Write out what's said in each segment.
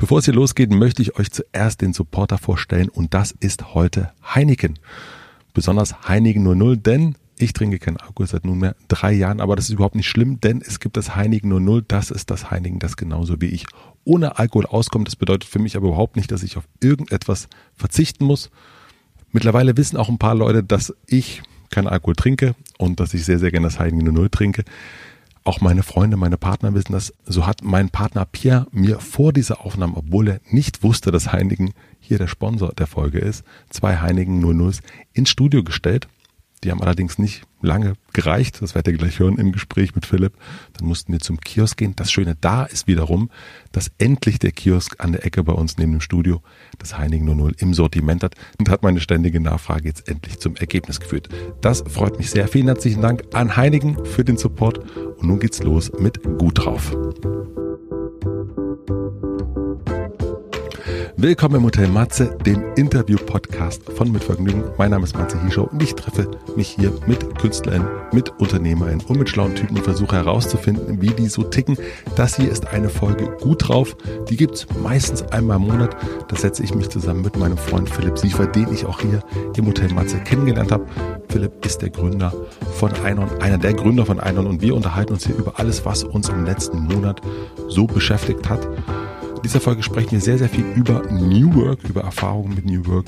Bevor es hier losgeht, möchte ich euch zuerst den Supporter vorstellen und das ist heute Heineken. Besonders Heineken 00, denn ich trinke keinen Alkohol seit nunmehr drei Jahren, aber das ist überhaupt nicht schlimm, denn es gibt das Heineken 00, das ist das Heineken, das genauso wie ich ohne Alkohol auskommt. Das bedeutet für mich aber überhaupt nicht, dass ich auf irgendetwas verzichten muss. Mittlerweile wissen auch ein paar Leute, dass ich keinen Alkohol trinke und dass ich sehr, sehr gerne das Heineken 00 trinke. Auch meine Freunde, meine Partner wissen das. So hat mein Partner Pierre mir vor dieser Aufnahme, obwohl er nicht wusste, dass Heineken hier der Sponsor der Folge ist, zwei Heineken 00s ins Studio gestellt. Die haben allerdings nicht lange gereicht. Das werdet ihr gleich hören im Gespräch mit Philipp. Dann mussten wir zum Kiosk gehen. Das Schöne da ist wiederum, dass endlich der Kiosk an der Ecke bei uns neben dem Studio das Heineken 00 im Sortiment hat und hat meine ständige Nachfrage jetzt endlich zum Ergebnis geführt. Das freut mich sehr. Vielen herzlichen Dank an Heineken für den Support. Und nun geht's los mit Gut drauf. Willkommen im Hotel Matze, dem Interview-Podcast von Mitvergnügen. Mein Name ist Matze Hieschow und ich treffe mich hier mit Künstlern, mit Unternehmern und mit schlauen Typen und versuche herauszufinden, wie die so ticken. Das hier ist eine Folge gut drauf. Die gibt's meistens einmal im Monat. Da setze ich mich zusammen mit meinem Freund Philipp Siefer, den ich auch hier im Hotel Matze kennengelernt habe. Philipp ist der Gründer von Einon, einer der Gründer von Einon und wir unterhalten uns hier über alles, was uns im letzten Monat so beschäftigt hat. In dieser Folge sprechen wir sehr, sehr viel über New Work, über Erfahrungen mit New Work,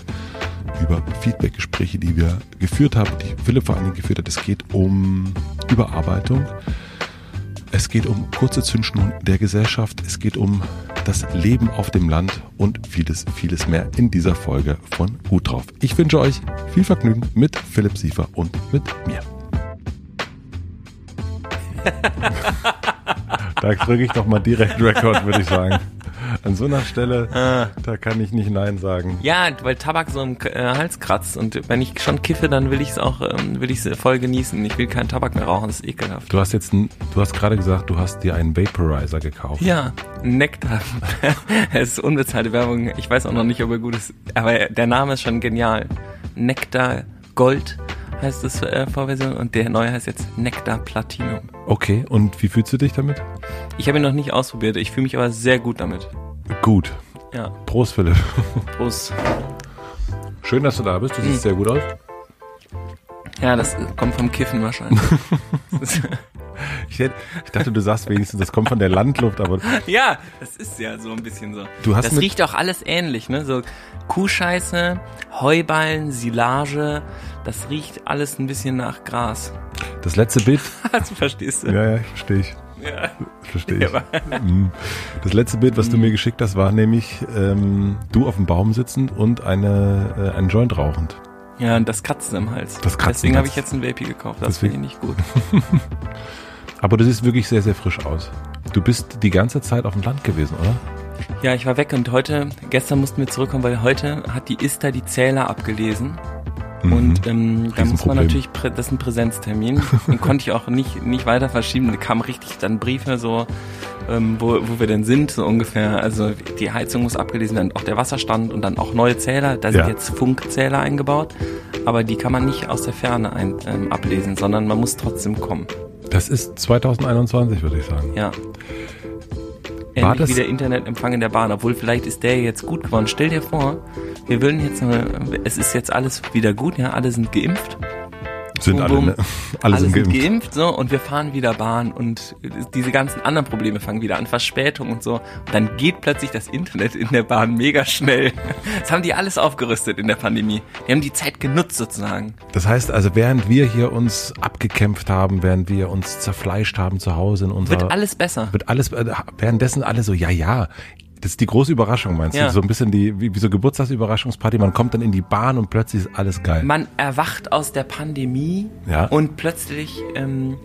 über Feedbackgespräche, die wir geführt haben, die Philipp vor allen Dingen geführt hat. Es geht um Überarbeitung. Es geht um kurze Zündschnur der Gesellschaft. Es geht um das Leben auf dem Land und vieles, vieles mehr in dieser Folge von Gut drauf. Ich wünsche euch viel Vergnügen mit Philipp Siefer und mit mir. da drücke ich doch mal direkt Rekord, würde ich sagen. An so einer Stelle, ah. da kann ich nicht Nein sagen. Ja, weil Tabak so im äh, Hals kratzt und wenn ich schon kiffe, dann will ich es auch, ähm, will ich es voll genießen. Ich will keinen Tabak mehr rauchen, das ist ekelhaft. Du hast jetzt, du hast gerade gesagt, du hast dir einen Vaporizer gekauft. Ja, Nektar. es ist unbezahlte Werbung. Ich weiß auch noch nicht, ob er gut ist, aber der Name ist schon genial. Nektar Gold heißt es äh, Vorversion und der neue heißt jetzt Nectar Platinum. Okay, und wie fühlst du dich damit? Ich habe ihn noch nicht ausprobiert, ich fühle mich aber sehr gut damit. Gut. Ja. Prost, Philipp. Prost. Schön, dass du da bist, du siehst mhm. sehr gut aus. Ja, das kommt vom Kiffen wahrscheinlich. Ich, hätte, ich, dachte, du sagst wenigstens, das kommt von der Landluft, aber. Ja, das ist ja so ein bisschen so. Du hast das riecht auch alles ähnlich, ne? So Kuhscheiße, Heuballen, Silage, das riecht alles ein bisschen nach Gras. Das letzte Bild. das verstehst du. Ja, ja, verstehe ich. Ja. Verstehe ich. Ja. Mhm. Das letzte Bild, was du mir geschickt hast, war nämlich ähm, du auf dem Baum sitzend und eine, äh, einen Joint rauchend. Ja, und das Kratzen im Hals. Das Kratzen Deswegen habe ich jetzt ein Vapi gekauft. Das finde ich nicht gut. Aber du siehst wirklich sehr, sehr frisch aus. Du bist die ganze Zeit auf dem Land gewesen, oder? Ja, ich war weg und heute, gestern mussten wir zurückkommen, weil heute hat die ISTA die Zähler abgelesen. Mhm. Und ähm, da muss man natürlich, das ist ein Präsenztermin, den konnte ich auch nicht, nicht weiter verschieben. Da kamen richtig dann Briefe so, ähm, wo, wo wir denn sind, so ungefähr. Also die Heizung muss abgelesen werden, auch der Wasserstand und dann auch neue Zähler. Da sind ja. jetzt Funkzähler eingebaut, aber die kann man nicht aus der Ferne ein, ähm, ablesen, sondern man muss trotzdem kommen. Das ist 2021, würde ich sagen. Ja. War Endlich wieder Internetempfang in der Bahn, obwohl vielleicht ist der jetzt gut geworden. Stell dir vor, wir würden jetzt, es ist jetzt alles wieder gut, ja, alle sind geimpft sind boom, alle, ne? alle, alle sind, geimpft. geimpft. so und wir fahren wieder Bahn und diese ganzen anderen Probleme fangen wieder an, Verspätung und so. Und dann geht plötzlich das Internet in der Bahn mega schnell. Das haben die alles aufgerüstet in der Pandemie. Die haben die Zeit genutzt sozusagen. Das heißt also, während wir hier uns abgekämpft haben, während wir uns zerfleischt haben zu Hause in unserer... Wird alles besser. Wird alles, äh, währenddessen alle so, ja, ja, das ist die große Überraschung, meinst ja. du? So ein bisschen die, wie, wie so Geburtstagsüberraschungsparty. Man kommt dann in die Bahn und plötzlich ist alles geil. Man erwacht aus der Pandemie ja. und plötzlich ähm,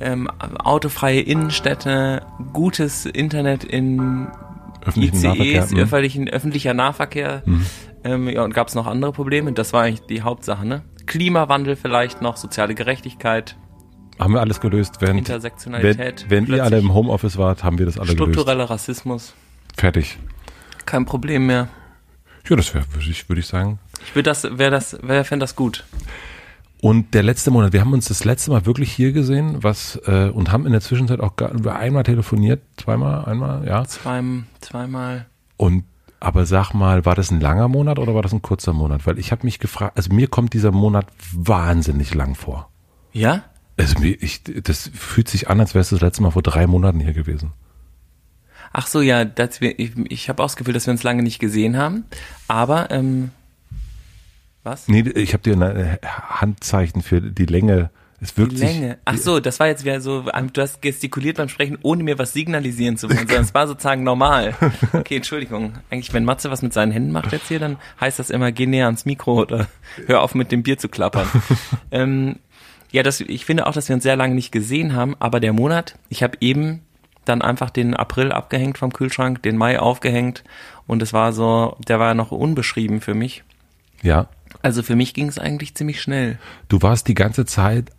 ähm, autofreie Innenstädte, gutes Internet in öffentlichen ICEs, mhm. öffentlichen, öffentlicher Nahverkehr. Mhm. Ähm, ja, und gab es noch andere Probleme? Das war eigentlich die Hauptsache, ne? Klimawandel vielleicht noch, soziale Gerechtigkeit. Haben wir alles gelöst. Während, Intersektionalität. Wenn, wenn ihr alle im Homeoffice wart, haben wir das alle struktureller gelöst. Struktureller Rassismus. Fertig. Kein Problem mehr. Ja, das wäre, würde ich, würd ich sagen. Ich würde das, wäre das, wer fände das gut. Und der letzte Monat, wir haben uns das letzte Mal wirklich hier gesehen, was äh, und haben in der Zwischenzeit auch gar, einmal telefoniert, zweimal, einmal, ja. Zwei, zweimal. Und aber sag mal, war das ein langer Monat oder war das ein kurzer Monat? Weil ich habe mich gefragt, also mir kommt dieser Monat wahnsinnig lang vor. Ja? Also ich, das fühlt sich an, als wärst du das letzte Mal vor drei Monaten hier gewesen. Ach so, ja, dass wir, ich, ich habe auch das Gefühl, dass wir uns lange nicht gesehen haben. Aber, ähm, was? Nee, ich habe dir ein Handzeichen für die Länge es wirkt die Länge. Sich, Ach so, das war jetzt wieder so, du hast gestikuliert beim Sprechen, ohne mir was signalisieren zu wollen, sondern es war sozusagen normal. Okay, Entschuldigung. Eigentlich, wenn Matze was mit seinen Händen macht jetzt hier, dann heißt das immer, geh näher ans Mikro oder hör auf mit dem Bier zu klappern. ähm, ja, das, ich finde auch, dass wir uns sehr lange nicht gesehen haben, aber der Monat, ich habe eben dann einfach den April abgehängt vom Kühlschrank, den Mai aufgehängt und es war so, der war noch unbeschrieben für mich. Ja. Also für mich ging es eigentlich ziemlich schnell. Du warst die ganze Zeit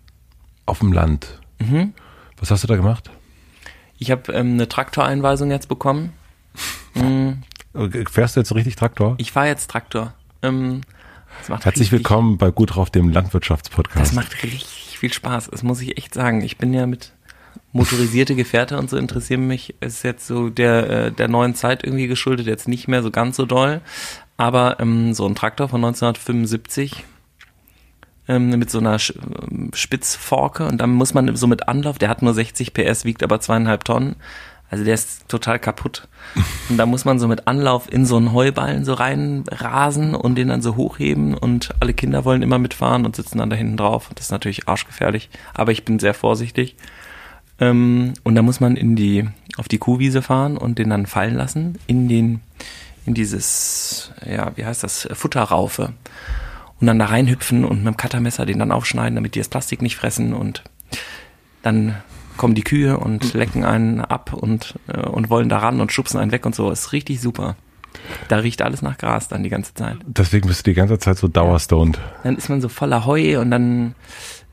auf dem Land. Mhm. Was hast du da gemacht? Ich habe ähm, eine Traktoreinweisung jetzt bekommen. Mhm. Fährst du jetzt richtig Traktor? Ich fahre jetzt Traktor. Ähm, Herzlich willkommen bei Gut drauf, dem Landwirtschaftspodcast. Das macht richtig viel Spaß, das muss ich echt sagen. Ich bin ja mit motorisierte Gefährte und so interessieren mich. Ist jetzt so der, äh, der neuen Zeit irgendwie geschuldet, jetzt nicht mehr so ganz so doll. Aber ähm, so ein Traktor von 1975 ähm, mit so einer ähm, Spitzforke und dann muss man so mit Anlauf, der hat nur 60 PS, wiegt aber zweieinhalb Tonnen. Also der ist total kaputt. Und da muss man so mit Anlauf in so einen Heuballen so reinrasen und den dann so hochheben und alle Kinder wollen immer mitfahren und sitzen dann da hinten drauf. Das ist natürlich arschgefährlich, aber ich bin sehr vorsichtig. Ähm, und da muss man in die, auf die Kuhwiese fahren und den dann fallen lassen in den, in dieses, ja, wie heißt das, Futterraufe und dann da reinhüpfen und mit dem Cuttermesser den dann aufschneiden, damit die das Plastik nicht fressen und dann kommen die Kühe und lecken einen ab und, äh, und wollen da ran und schubsen einen weg und so. Ist richtig super. Da riecht alles nach Gras dann die ganze Zeit. Deswegen bist du die ganze Zeit so dauerstoned. Dann ist man so voller Heu und dann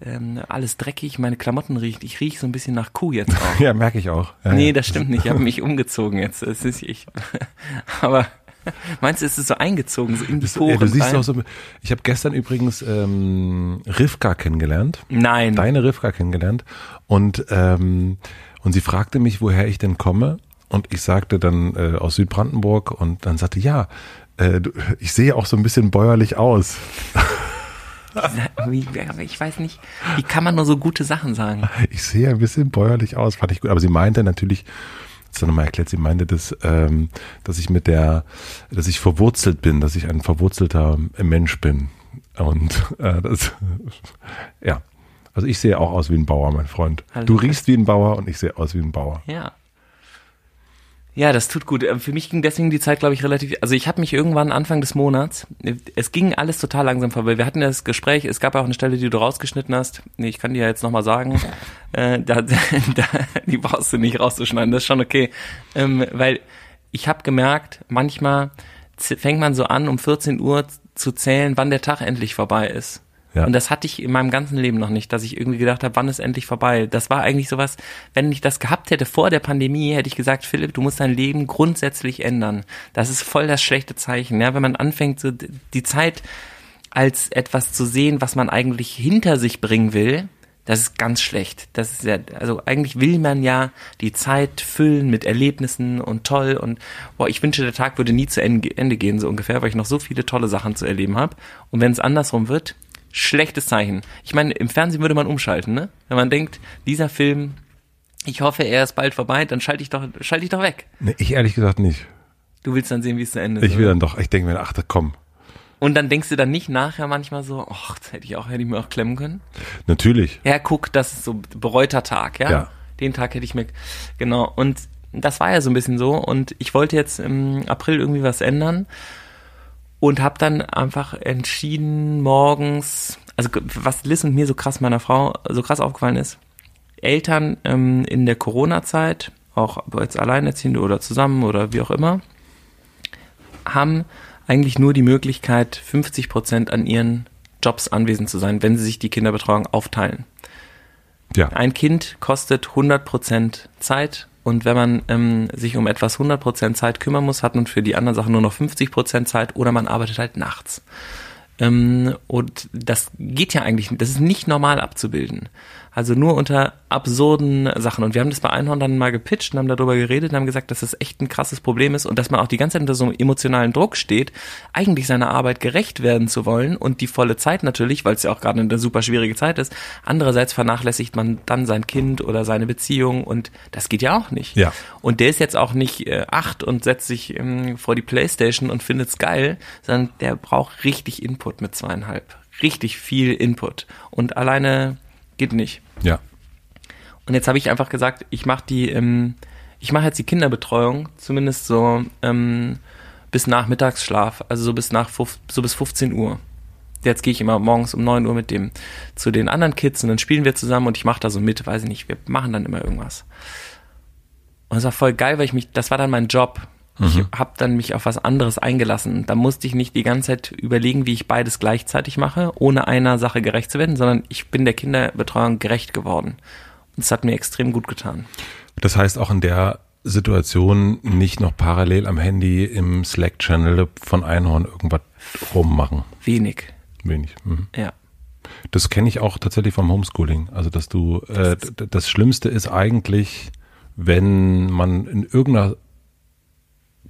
ähm, alles dreckig, meine Klamotten riecht. Ich rieche so ein bisschen nach Kuh jetzt auch. ja, merke ich auch. Ja, nee, das stimmt nicht. Ich habe mich umgezogen jetzt. Das ist ich. Aber Meinst du, ist es so eingezogen, so in die Poren ja, du siehst rein? Auch so, ich habe gestern übrigens ähm, Rivka kennengelernt. Nein. Deine Rivka kennengelernt. Und, ähm, und sie fragte mich, woher ich denn komme. Und ich sagte dann äh, aus Südbrandenburg und dann sagte, ja, äh, du, ich sehe auch so ein bisschen bäuerlich aus. Ich weiß nicht, wie kann man nur so gute Sachen sagen? Ich sehe ein bisschen bäuerlich aus, fand ich gut. Aber sie meinte natürlich, das dann nochmal erklärt, sie meinte, dass, ähm, dass ich mit der, dass ich verwurzelt bin, dass ich ein verwurzelter Mensch bin. Und äh, das, ja. Also ich sehe auch aus wie ein Bauer, mein Freund. Hallo. Du riechst wie ein Bauer und ich sehe aus wie ein Bauer. Ja. Ja, das tut gut. Ähm, für mich ging deswegen die Zeit, glaube ich, relativ. Also ich habe mich irgendwann Anfang des Monats, es ging alles total langsam vorbei. Wir hatten das Gespräch, es gab auch eine Stelle, die du rausgeschnitten hast. Nee, ich kann dir ja jetzt nochmal sagen, äh, da, da, die brauchst du nicht rauszuschneiden, das ist schon okay. Ähm, weil ich habe gemerkt, manchmal fängt man so an, um 14 Uhr zu zählen, wann der Tag endlich vorbei ist. Ja. Und das hatte ich in meinem ganzen Leben noch nicht, dass ich irgendwie gedacht habe, wann ist endlich vorbei. Das war eigentlich sowas, wenn ich das gehabt hätte vor der Pandemie, hätte ich gesagt, Philipp, du musst dein Leben grundsätzlich ändern. Das ist voll das schlechte Zeichen, ja, wenn man anfängt, so die Zeit als etwas zu sehen, was man eigentlich hinter sich bringen will, das ist ganz schlecht. Das ist ja, also eigentlich will man ja die Zeit füllen mit Erlebnissen und toll und boah, ich wünsche, der Tag würde nie zu Ende gehen, so ungefähr, weil ich noch so viele tolle Sachen zu erleben habe. Und wenn es andersrum wird, schlechtes Zeichen. Ich meine, im Fernsehen würde man umschalten, ne? Wenn man denkt, dieser Film, ich hoffe, er ist bald vorbei, dann schalte ich doch, schalte ich doch weg. Nee, ich ehrlich gesagt nicht. Du willst dann sehen, wie es zu Ende ist. Ich will dann doch, ich denke mir, ach, komm. Und dann denkst du dann nicht nachher manchmal so, ach, das hätte ich auch, hätte ich mir auch klemmen können. Natürlich. Ja, guck, das ist so bereuter Tag, ja? ja. Den Tag hätte ich mir, genau. Und das war ja so ein bisschen so. Und ich wollte jetzt im April irgendwie was ändern und habe dann einfach entschieden morgens, also was Liz und mir so krass meiner Frau so krass aufgefallen ist, Eltern ähm, in der Corona-Zeit, auch jetzt alleinerziehende oder zusammen oder wie auch immer, haben eigentlich nur die Möglichkeit, 50 Prozent an ihren Jobs anwesend zu sein, wenn sie sich die Kinderbetreuung aufteilen. Ja. Ein Kind kostet 100 Prozent Zeit und wenn man ähm, sich um etwas 100% Zeit kümmern muss, hat man für die anderen Sachen nur noch 50% Zeit oder man arbeitet halt nachts. Ähm, und das geht ja eigentlich, das ist nicht normal abzubilden. Also nur unter absurden Sachen. Und wir haben das bei Einhorn dann mal gepitcht und haben darüber geredet und haben gesagt, dass das echt ein krasses Problem ist und dass man auch die ganze Zeit unter so einem emotionalen Druck steht, eigentlich seiner Arbeit gerecht werden zu wollen und die volle Zeit natürlich, weil es ja auch gerade eine super schwierige Zeit ist. Andererseits vernachlässigt man dann sein Kind oder seine Beziehung und das geht ja auch nicht. Ja. Und der ist jetzt auch nicht äh, acht und setzt sich ähm, vor die Playstation und findet's geil, sondern der braucht richtig Input mit zweieinhalb. Richtig viel Input. Und alleine geht nicht. Ja. Und jetzt habe ich einfach gesagt, ich mache die, ähm, ich mache jetzt die Kinderbetreuung, zumindest so ähm, bis nach Mittagsschlaf, also so bis nach so bis 15 Uhr. Jetzt gehe ich immer morgens um 9 Uhr mit dem zu den anderen Kids und dann spielen wir zusammen und ich mache da so mit, weiß ich nicht, wir machen dann immer irgendwas. Und es war voll geil, weil ich mich, das war dann mein Job. Ich mhm. habe dann mich auf was anderes eingelassen. Da musste ich nicht die ganze Zeit überlegen, wie ich beides gleichzeitig mache, ohne einer Sache gerecht zu werden, sondern ich bin der Kinderbetreuung gerecht geworden. Und es hat mir extrem gut getan. Das heißt auch in der Situation nicht noch parallel am Handy im Slack-Channel von Einhorn irgendwas rummachen. Wenig. Wenig. Mhm. Ja. Das kenne ich auch tatsächlich vom Homeschooling. Also dass du äh, das Schlimmste ist eigentlich, wenn man in irgendeiner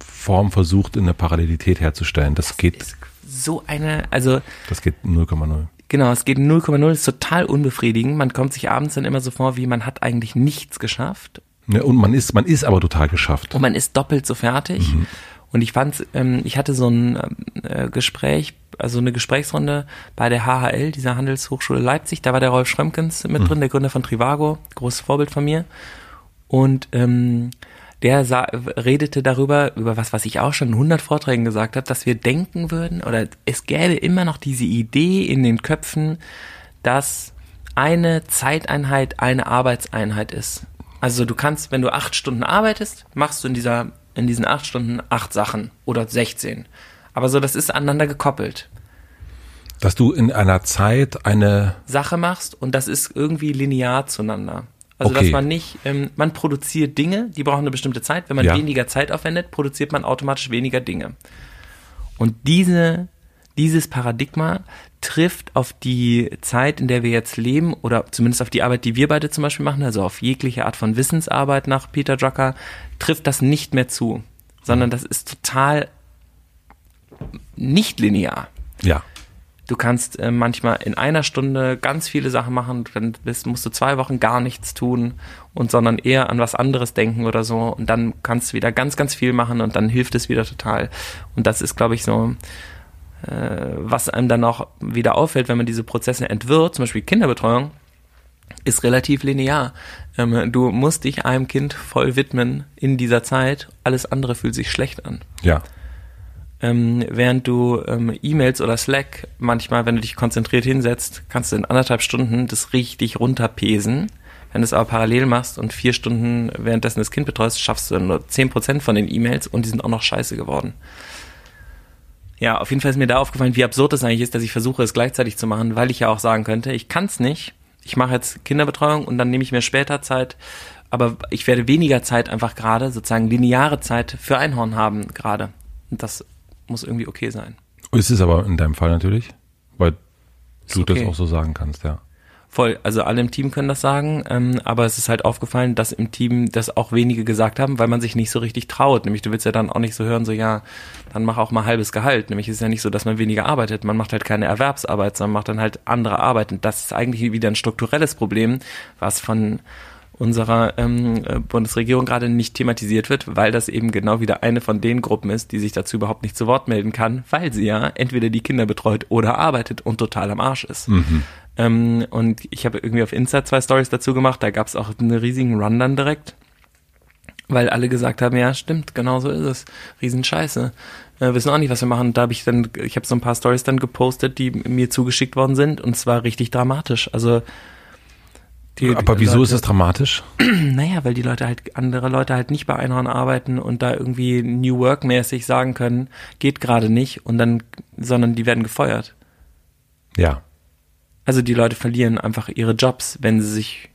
Form versucht, in eine Parallelität herzustellen. Das, das geht. so eine, also. Das geht 0,0. Genau, es geht 0,0, ist total unbefriedigend. Man kommt sich abends dann immer so vor, wie man hat eigentlich nichts geschafft. Ja, und man ist, man ist aber total geschafft. Und man ist doppelt so fertig. Mhm. Und ich fand, ähm, ich hatte so ein äh, Gespräch, also eine Gesprächsrunde bei der HHL, dieser Handelshochschule Leipzig. Da war der Rolf Schrömkens mit mhm. drin, der Gründer von Trivago, großes Vorbild von mir. Und ähm, der sah, redete darüber, über was, was ich auch schon in 100 Vorträgen gesagt habe, dass wir denken würden, oder es gäbe immer noch diese Idee in den Köpfen, dass eine Zeiteinheit eine Arbeitseinheit ist. Also du kannst, wenn du acht Stunden arbeitest, machst du in dieser, in diesen acht Stunden acht Sachen oder 16. Aber so, das ist aneinander gekoppelt. Dass du in einer Zeit eine Sache machst und das ist irgendwie linear zueinander. Also okay. dass man nicht, ähm, man produziert Dinge, die brauchen eine bestimmte Zeit. Wenn man ja. weniger Zeit aufwendet, produziert man automatisch weniger Dinge. Und diese, dieses Paradigma trifft auf die Zeit, in der wir jetzt leben, oder zumindest auf die Arbeit, die wir beide zum Beispiel machen, also auf jegliche Art von Wissensarbeit nach Peter Drucker, trifft das nicht mehr zu, sondern das ist total nicht linear. Ja. Du kannst äh, manchmal in einer Stunde ganz viele Sachen machen, dann bist, musst du zwei Wochen gar nichts tun und sondern eher an was anderes denken oder so und dann kannst du wieder ganz, ganz viel machen und dann hilft es wieder total. Und das ist, glaube ich, so, äh, was einem dann auch wieder auffällt, wenn man diese Prozesse entwirrt, zum Beispiel Kinderbetreuung, ist relativ linear. Ähm, du musst dich einem Kind voll widmen in dieser Zeit, alles andere fühlt sich schlecht an. Ja. Ähm, während du ähm, E-Mails oder Slack manchmal, wenn du dich konzentriert hinsetzt, kannst du in anderthalb Stunden das richtig runterpesen. Wenn du es aber parallel machst und vier Stunden währenddessen das Kind betreust, schaffst du nur zehn Prozent von den E-Mails und die sind auch noch scheiße geworden. Ja, auf jeden Fall ist mir da aufgefallen, wie absurd es eigentlich ist, dass ich versuche, es gleichzeitig zu machen, weil ich ja auch sagen könnte, ich kann es nicht. Ich mache jetzt Kinderbetreuung und dann nehme ich mir später Zeit, aber ich werde weniger Zeit einfach gerade, sozusagen lineare Zeit für Einhorn haben gerade. Und das muss irgendwie okay sein. Ist es aber in deinem Fall natürlich, weil du okay. das auch so sagen kannst, ja. Voll, also alle im Team können das sagen, ähm, aber es ist halt aufgefallen, dass im Team das auch wenige gesagt haben, weil man sich nicht so richtig traut. Nämlich du willst ja dann auch nicht so hören, so ja, dann mach auch mal halbes Gehalt. Nämlich ist ja nicht so, dass man weniger arbeitet, man macht halt keine Erwerbsarbeit, sondern macht dann halt andere Arbeit. Und das ist eigentlich wieder ein strukturelles Problem, was von unserer ähm, äh, Bundesregierung gerade nicht thematisiert wird, weil das eben genau wieder eine von den Gruppen ist, die sich dazu überhaupt nicht zu Wort melden kann, weil sie ja entweder die Kinder betreut oder arbeitet und total am Arsch ist. Mhm. Ähm, und ich habe irgendwie auf Insta zwei Stories dazu gemacht, da gab es auch einen riesigen Run dann direkt, weil alle gesagt haben, ja stimmt, genau so ist es, Riesenscheiße. Äh, wissen auch nicht, was wir machen. Da habe ich dann, ich habe so ein paar Stories dann gepostet, die mir zugeschickt worden sind und zwar richtig dramatisch. Also die, Aber wieso Leute, ist es dramatisch? Naja, weil die Leute halt, andere Leute halt nicht bei Einhorn arbeiten und da irgendwie New Work mäßig sagen können, geht gerade nicht und dann, sondern die werden gefeuert. Ja. Also die Leute verlieren einfach ihre Jobs, wenn sie sich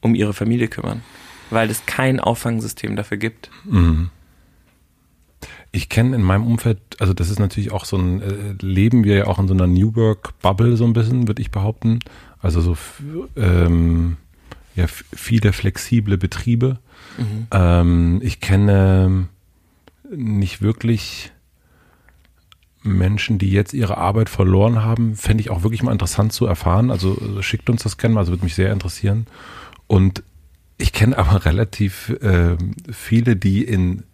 um ihre Familie kümmern, weil es kein Auffangsystem dafür gibt. Mhm. Ich kenne in meinem Umfeld, also das ist natürlich auch so ein, äh, leben wir ja auch in so einer New Work Bubble so ein bisschen, würde ich behaupten. Also so ähm, ja viele flexible Betriebe. Mhm. Ähm, ich kenne nicht wirklich Menschen, die jetzt ihre Arbeit verloren haben, fände ich auch wirklich mal interessant zu erfahren. Also, also schickt uns das gerne mal, also würde mich sehr interessieren. Und ich kenne aber relativ äh, viele, die in,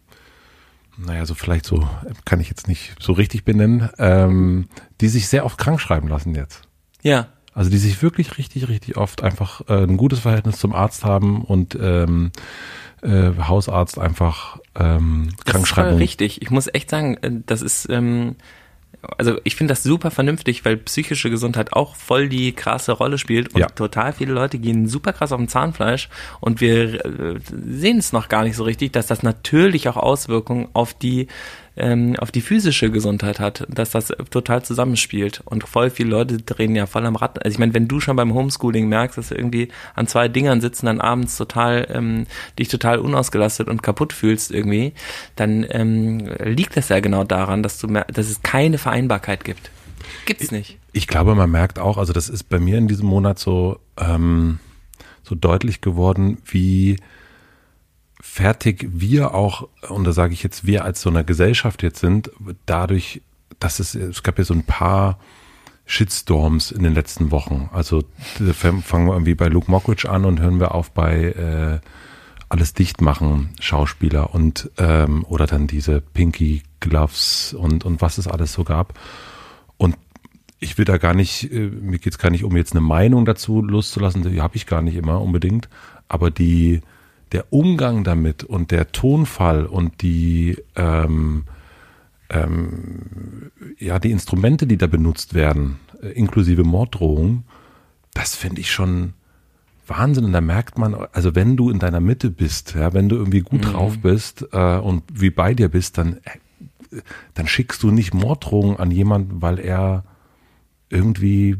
naja, so vielleicht so, kann ich jetzt nicht so richtig benennen, ähm, die sich sehr oft krank schreiben lassen jetzt. Ja. Also die sich wirklich richtig, richtig oft einfach äh, ein gutes Verhältnis zum Arzt haben und ähm, äh, Hausarzt einfach ähm, Krankschreibung. Das ist richtig. Ich muss echt sagen, äh, das ist ähm, also ich finde das super vernünftig, weil psychische Gesundheit auch voll die krasse Rolle spielt und ja. total viele Leute gehen super krass auf dem Zahnfleisch und wir äh, sehen es noch gar nicht so richtig, dass das natürlich auch Auswirkungen auf die ähm, auf die physische Gesundheit hat, dass das total zusammenspielt. Und voll viele Leute drehen ja voll am Rad. Also ich meine, wenn du schon beim Homeschooling merkst, dass du irgendwie an zwei Dingern sitzen, dann abends total, ähm, dich total unausgelastet und kaputt fühlst irgendwie, dann ähm, liegt das ja genau daran, dass du dass es keine Vereinbarkeit gibt. Gibt's nicht. Ich, ich glaube, man merkt auch, also das ist bei mir in diesem Monat so, ähm, so deutlich geworden, wie fertig wir auch, und da sage ich jetzt wir als so eine Gesellschaft jetzt sind, dadurch, dass es, es gab ja so ein paar Shitstorms in den letzten Wochen. Also fangen wir irgendwie bei Luke Mockridge an und hören wir auf bei äh, alles dicht machen Schauspieler und ähm, oder dann diese Pinky Gloves und und was es alles so gab. Und ich will da gar nicht, äh, mir geht's gar nicht um jetzt eine Meinung dazu loszulassen, die habe ich gar nicht immer unbedingt, aber die der Umgang damit und der Tonfall und die ähm, ähm, ja die Instrumente, die da benutzt werden, äh, inklusive Morddrohungen, das finde ich schon Wahnsinn. Und da merkt man, also wenn du in deiner Mitte bist, ja, wenn du irgendwie gut mhm. drauf bist äh, und wie bei dir bist, dann äh, dann schickst du nicht Morddrohungen an jemanden, weil er irgendwie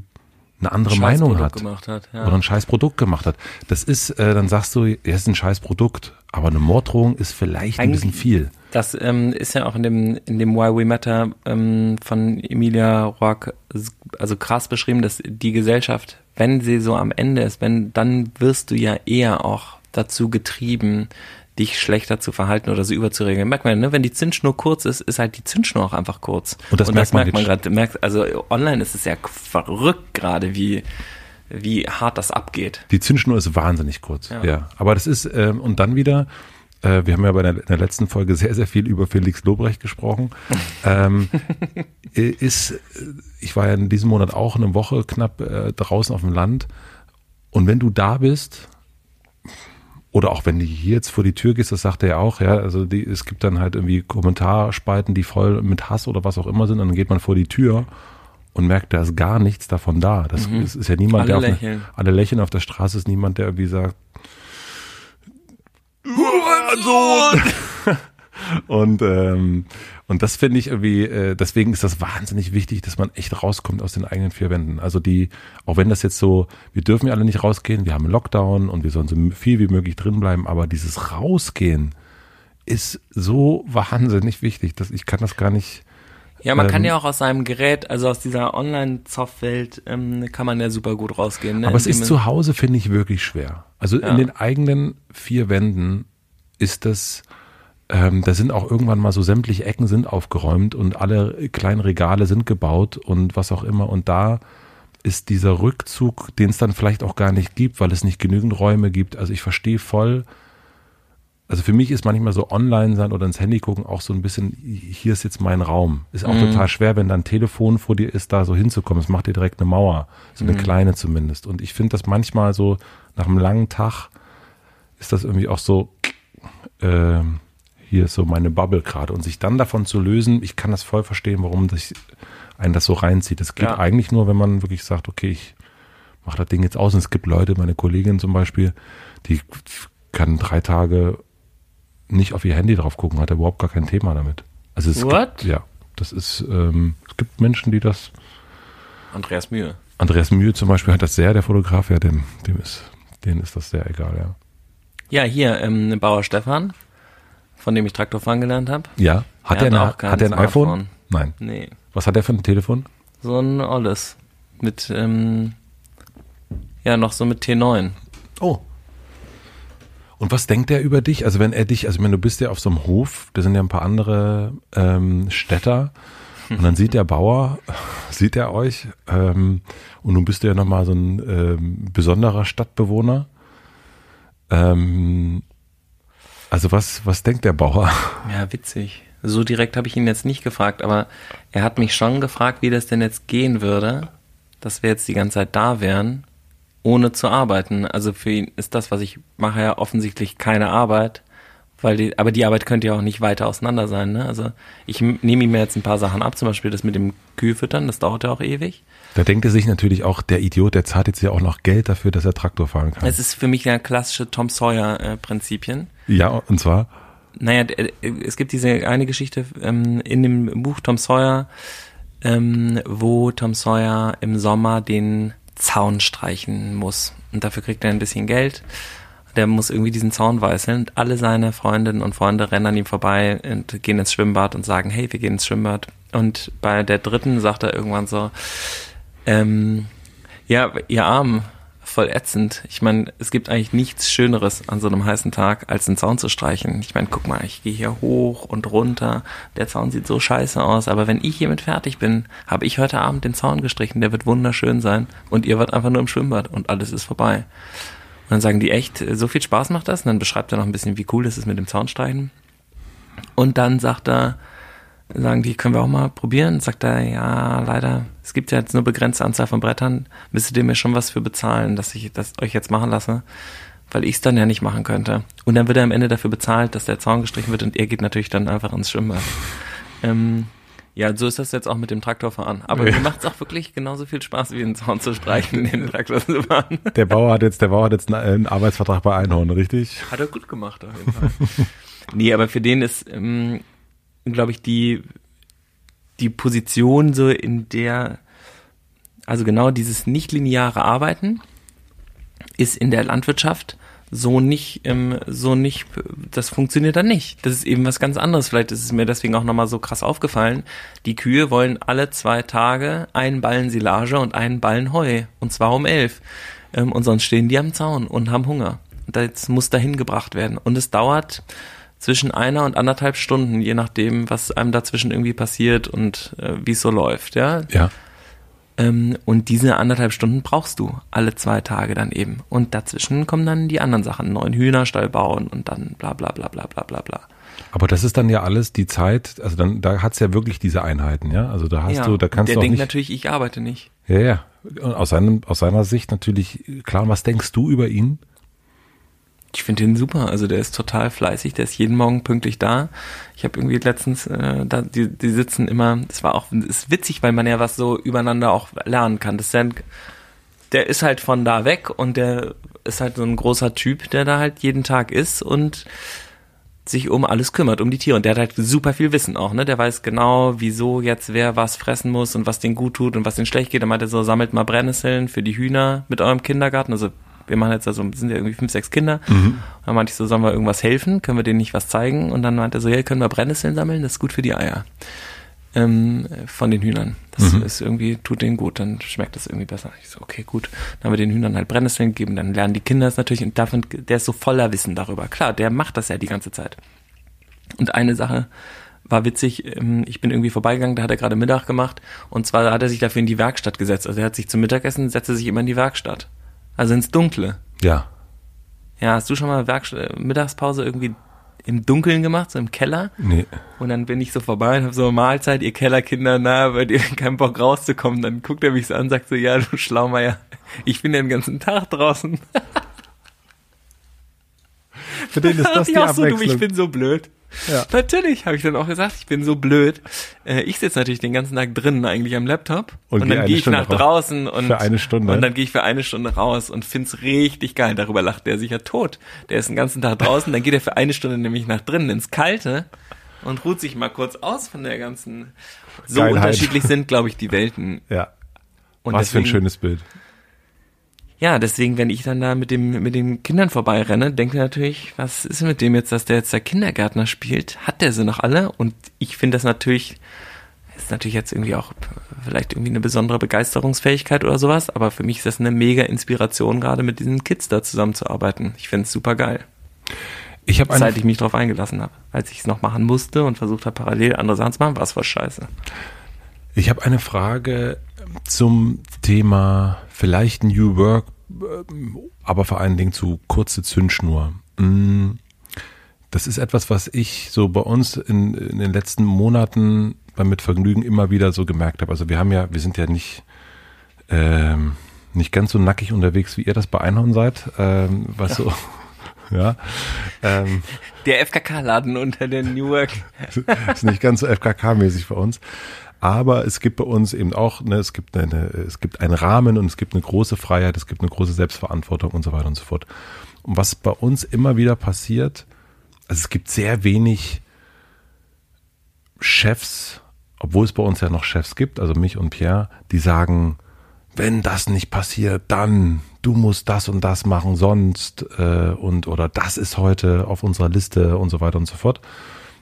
eine andere Meinung hat, hat ja. oder ein scheiß Produkt gemacht hat. Das ist, äh, dann sagst du, er ist ein scheiß Produkt, aber eine Morddrohung ist vielleicht Eigentlich, ein bisschen viel. Das ähm, ist ja auch in dem in dem Why We Matter ähm, von Emilia Roark also krass beschrieben, dass die Gesellschaft, wenn sie so am Ende ist, wenn dann wirst du ja eher auch dazu getrieben, dich schlechter zu verhalten oder so überzuregeln. Merkt man, ne? wenn die Zündschnur kurz ist, ist halt die Zündschnur auch einfach kurz. Und das, Und das merkt man, gerade. Merkt, also online ist es ja verrückt gerade, wie wie hart das abgeht. Die Zündschnur ist wahnsinnig kurz. Ja. ja. Aber das ist ähm, und dann wieder. Äh, wir haben ja bei der, in der letzten Folge sehr sehr viel über Felix Lobrecht gesprochen. ähm, ist ich war ja in diesem Monat auch eine Woche knapp äh, draußen auf dem Land. Und wenn du da bist, oder auch wenn du hier jetzt vor die Tür gehst, das sagt er ja auch, ja, also die, es gibt dann halt irgendwie Kommentarspalten, die voll mit Hass oder was auch immer sind, und dann geht man vor die Tür und merkt, da ist gar nichts davon da. Das mhm. ist, ist, ja niemand, alle der lächeln. Auf alle lächeln auf der Straße ist niemand, der irgendwie sagt, so. und ähm, und das finde ich irgendwie, äh, deswegen ist das wahnsinnig wichtig, dass man echt rauskommt aus den eigenen vier Wänden. Also die, auch wenn das jetzt so, wir dürfen ja alle nicht rausgehen, wir haben einen Lockdown und wir sollen so viel wie möglich drin bleiben, aber dieses Rausgehen ist so wahnsinnig wichtig, dass ich kann das gar nicht. Ja, man ähm, kann ja auch aus seinem Gerät, also aus dieser Online-Zoff-Welt, ähm, kann man ja super gut rausgehen. Ne? Aber es ist zu Hause, finde ich, wirklich schwer. Also ja. in den eigenen vier Wänden ist das, ähm, da sind auch irgendwann mal so sämtliche Ecken sind aufgeräumt und alle kleinen Regale sind gebaut und was auch immer. Und da ist dieser Rückzug, den es dann vielleicht auch gar nicht gibt, weil es nicht genügend Räume gibt. Also ich verstehe voll. Also für mich ist manchmal so online sein oder ins Handy gucken auch so ein bisschen, hier ist jetzt mein Raum. Ist auch mhm. total schwer, wenn da ein Telefon vor dir ist, da so hinzukommen. Es macht dir direkt eine Mauer. So eine mhm. kleine zumindest. Und ich finde das manchmal so, nach einem langen Tag ist das irgendwie auch so, äh, hier ist so meine Bubble gerade. Und sich dann davon zu lösen, ich kann das voll verstehen, warum das einen das so reinzieht. Das geht ja. eigentlich nur, wenn man wirklich sagt, okay, ich mache das Ding jetzt aus. Und es gibt Leute, meine Kollegin zum Beispiel, die kann drei Tage nicht auf ihr Handy drauf gucken, hat er überhaupt gar kein Thema damit. Also es What? Gibt, ja, das ist, ähm, es gibt Menschen, die das. Andreas Mühe. Andreas Mühe zum Beispiel hat das sehr, der Fotograf, ja, dem, dem ist, denen ist das sehr egal, ja. Ja, hier, ähm, Bauer Stefan, von dem ich Traktorfahren gelernt habe. Ja. Hat er, eine, hat er ein iPhone? Nein. Nee. Was hat er für ein Telefon? So ein Olles. Mit, ähm, ja, noch so mit T9. Oh. Und was denkt er über dich? Also wenn er dich, also wenn du bist ja auf so einem Hof, da sind ja ein paar andere ähm, Städter und dann sieht der Bauer, sieht er euch ähm, und nun bist du ja nochmal so ein ähm, besonderer Stadtbewohner. Ähm, also was, was denkt der Bauer? Ja, witzig. So direkt habe ich ihn jetzt nicht gefragt, aber er hat mich schon gefragt, wie das denn jetzt gehen würde, dass wir jetzt die ganze Zeit da wären ohne zu arbeiten. Also für ihn ist das, was ich mache, ja offensichtlich keine Arbeit. Weil die, aber die Arbeit könnte ja auch nicht weiter auseinander sein. Ne? Also ich nehme ihm jetzt ein paar Sachen ab, zum Beispiel das mit dem Kühlfüttern, das dauert ja auch ewig. Da denkt er sich natürlich auch, der Idiot, der zahlt jetzt ja auch noch Geld dafür, dass er Traktor fahren kann. Es ist für mich ja klassische Tom Sawyer-Prinzipien. Äh, ja, und zwar? Naja, es gibt diese eine Geschichte ähm, in dem Buch Tom Sawyer, ähm, wo Tom Sawyer im Sommer den Zaun streichen muss. Und dafür kriegt er ein bisschen Geld. Der muss irgendwie diesen Zaun weißeln. Und alle seine Freundinnen und Freunde rennen an ihm vorbei und gehen ins Schwimmbad und sagen, hey, wir gehen ins Schwimmbad. Und bei der dritten sagt er irgendwann so, ähm, ja, ihr Armen, voll ätzend. Ich meine, es gibt eigentlich nichts Schöneres an so einem heißen Tag, als einen Zaun zu streichen. Ich meine, guck mal, ich gehe hier hoch und runter. Der Zaun sieht so scheiße aus, aber wenn ich hiermit fertig bin, habe ich heute Abend den Zaun gestrichen. Der wird wunderschön sein und ihr wart einfach nur im Schwimmbad und alles ist vorbei. Und dann sagen die echt, so viel Spaß macht das. Und dann beschreibt er noch ein bisschen, wie cool das ist mit dem Zaunstreichen. Und dann sagt er, sagen die, können wir auch mal probieren? Sagt er, ja, leider, es gibt ja jetzt nur begrenzte Anzahl von Brettern, müsstet ihr mir schon was für bezahlen, dass ich das euch jetzt machen lasse, weil ich es dann ja nicht machen könnte. Und dann wird er am Ende dafür bezahlt, dass der Zaun gestrichen wird und er geht natürlich dann einfach ins Schwimmbad. ähm, ja, so ist das jetzt auch mit dem Traktorfahren. Aber ja. mir macht es auch wirklich genauso viel Spaß, wie einen Zaun zu streichen, den Traktor zu fahren. Der Bauer hat jetzt, der Bauer hat jetzt einen Arbeitsvertrag bei Einhorn, richtig? Hat er gut gemacht, auf jeden Fall. nee, aber für den ist, ähm, glaube ich, die, die Position so in der, also genau dieses nicht-lineare Arbeiten ist in der Landwirtschaft so nicht, ähm, so nicht, das funktioniert dann nicht. Das ist eben was ganz anderes. Vielleicht ist es mir deswegen auch nochmal so krass aufgefallen. Die Kühe wollen alle zwei Tage einen Ballen Silage und einen Ballen Heu. Und zwar um elf. Ähm, und sonst stehen die am Zaun und haben Hunger. Das muss dahin gebracht werden. Und es dauert zwischen einer und anderthalb Stunden, je nachdem, was einem dazwischen irgendwie passiert und äh, wie es so läuft, ja. Ja. Ähm, und diese anderthalb Stunden brauchst du alle zwei Tage dann eben. Und dazwischen kommen dann die anderen Sachen, neuen Hühnerstall bauen und dann bla bla bla bla bla bla bla. Aber das ist dann ja alles die Zeit, also dann, da hat's ja wirklich diese Einheiten, ja. Also da hast ja, du, da kannst der du auch denkt nicht, natürlich, ich arbeite nicht. Ja, ja. Und aus, seinem, aus seiner Sicht natürlich, klar, was denkst du über ihn? Ich finde ihn super. Also der ist total fleißig, der ist jeden Morgen pünktlich da. Ich habe irgendwie letztens, äh, da, die, die sitzen immer, das war auch, das ist witzig, weil man ja was so übereinander auch lernen kann. Das ist ja, der ist halt von da weg und der ist halt so ein großer Typ, der da halt jeden Tag ist und sich um alles kümmert, um die Tiere. Und der hat halt super viel Wissen auch, ne? Der weiß genau, wieso jetzt wer was fressen muss und was den gut tut und was den schlecht geht. Er meinte so, sammelt mal Brennnesseln für die Hühner mit eurem Kindergarten. Also wir machen jetzt also, sind ja irgendwie fünf, sechs Kinder. Mhm. Dann meinte ich so, sollen wir irgendwas helfen? Können wir denen nicht was zeigen? Und dann meinte er so, ja, können wir Brennnesseln sammeln? Das ist gut für die Eier. Ähm, von den Hühnern. Das mhm. ist irgendwie, tut denen gut, dann schmeckt das irgendwie besser. Ich so, okay, gut. Dann haben wir den Hühnern halt Brennnesseln gegeben, dann lernen die Kinder es natürlich und davon, der ist so voller Wissen darüber. Klar, der macht das ja die ganze Zeit. Und eine Sache, war witzig, ähm, ich bin irgendwie vorbeigegangen, da hat er gerade Mittag gemacht und zwar hat er sich dafür in die Werkstatt gesetzt. Also er hat sich zum Mittagessen, setzte sich immer in die Werkstatt. Also ins Dunkle. Ja. Ja, hast du schon mal Werkst Mittagspause irgendwie im Dunkeln gemacht, so im Keller? Nee. Und dann bin ich so vorbei und hab so, Mahlzeit, ihr Kellerkinder, na, weil ihr keinen Bock rauszukommen. Dann guckt er mich so an und sagt so, ja, du Schlaumeier, ich bin ja den ganzen Tag draußen. Für den ist das die Abwechslung. So, du, ich bin so blöd. Ja. Natürlich, habe ich dann auch gesagt, ich bin so blöd. Äh, ich sitze natürlich den ganzen Tag drinnen eigentlich am Laptop und, und dann gehe ich Stunde nach draußen und, für eine Stunde. und dann gehe ich für eine Stunde raus und find's richtig geil. Darüber lacht der sich ja tot. Der ist den ganzen Tag draußen, dann geht er für eine Stunde nämlich nach drinnen ins Kalte und ruht sich mal kurz aus von der ganzen. So Geilheit. unterschiedlich sind, glaube ich, die Welten. Ja. Und Was deswegen, für ein schönes Bild ja, deswegen, wenn ich dann da mit dem mit den Kindern vorbeirenne, denke natürlich, was ist mit dem jetzt, dass der jetzt der Kindergärtner spielt? Hat der sie noch alle? Und ich finde das natürlich, ist natürlich jetzt irgendwie auch vielleicht irgendwie eine besondere Begeisterungsfähigkeit oder sowas, aber für mich ist das eine mega Inspiration, gerade mit diesen Kids da zusammenzuarbeiten. Ich finde es super geil. Ich habe Seit ich mich darauf eingelassen habe. Als ich es noch machen musste und versucht habe, parallel andere Sachen zu machen, war es voll scheiße. Ich habe eine Frage zum Thema vielleicht New Work, aber vor allen Dingen zu kurze Zündschnur. Mm, das ist etwas, was ich so bei uns in, in den letzten Monaten beim Mitvergnügen immer wieder so gemerkt habe. Also wir haben ja, wir sind ja nicht ähm, nicht ganz so nackig unterwegs, wie ihr das bei Einhorn seid, ähm, was ja. so ja. Ähm, der FKK-Laden unter den New Work. ist nicht ganz so FKK-mäßig für uns. Aber es gibt bei uns eben auch, ne, es gibt eine, es gibt einen Rahmen und es gibt eine große Freiheit, es gibt eine große Selbstverantwortung und so weiter und so fort. Und was bei uns immer wieder passiert, also es gibt sehr wenig Chefs, obwohl es bei uns ja noch Chefs gibt, also mich und Pierre, die sagen, wenn das nicht passiert, dann du musst das und das machen, sonst äh, und oder das ist heute auf unserer Liste und so weiter und so fort.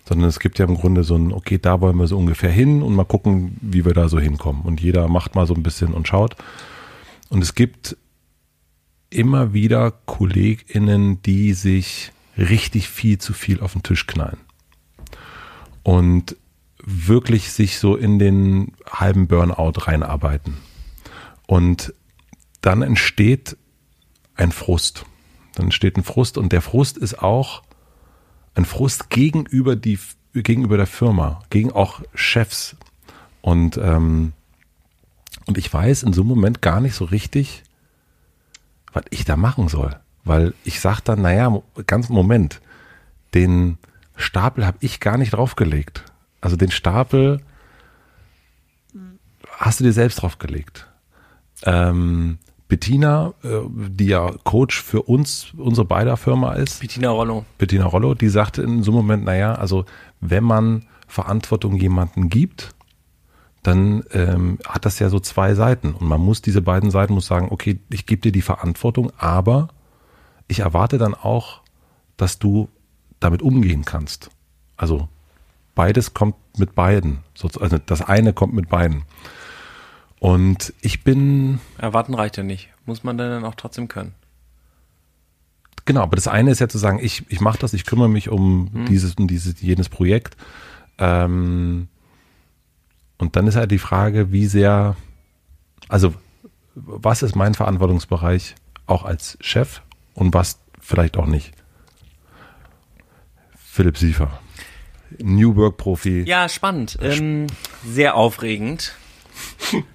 Sondern es gibt ja im Grunde so ein, okay, da wollen wir so ungefähr hin und mal gucken, wie wir da so hinkommen. Und jeder macht mal so ein bisschen und schaut. Und es gibt immer wieder KollegInnen, die sich richtig viel zu viel auf den Tisch knallen. Und wirklich sich so in den halben Burnout reinarbeiten. Und dann entsteht ein Frust. Dann entsteht ein Frust und der Frust ist auch ein Frust gegenüber die gegenüber der Firma, gegen auch Chefs. Und ähm, und ich weiß in so einem Moment gar nicht so richtig, was ich da machen soll, weil ich sag dann, naja, ganz Moment, den Stapel habe ich gar nicht draufgelegt. Also den Stapel hast du dir selbst draufgelegt. Ähm, Bettina, äh, die ja Coach für uns, unsere beider Firma ist. Bettina Rollo. Bettina Rollo, die sagte in so einem Moment, naja, also wenn man Verantwortung jemanden gibt, dann ähm, hat das ja so zwei Seiten. Und man muss diese beiden Seiten muss sagen, okay, ich gebe dir die Verantwortung, aber ich erwarte dann auch, dass du damit umgehen kannst. Also beides kommt mit beiden. Also das eine kommt mit beiden. Und ich bin. Erwarten reicht ja nicht. Muss man dann auch trotzdem können. Genau, aber das eine ist ja zu sagen, ich, ich mache das, ich kümmere mich um hm. dieses und dieses, jenes Projekt. Ähm, und dann ist halt die Frage, wie sehr, also was ist mein Verantwortungsbereich auch als Chef und was vielleicht auch nicht. Philipp Siefer, New Work Profi. Ja, spannend, ähm, sehr aufregend.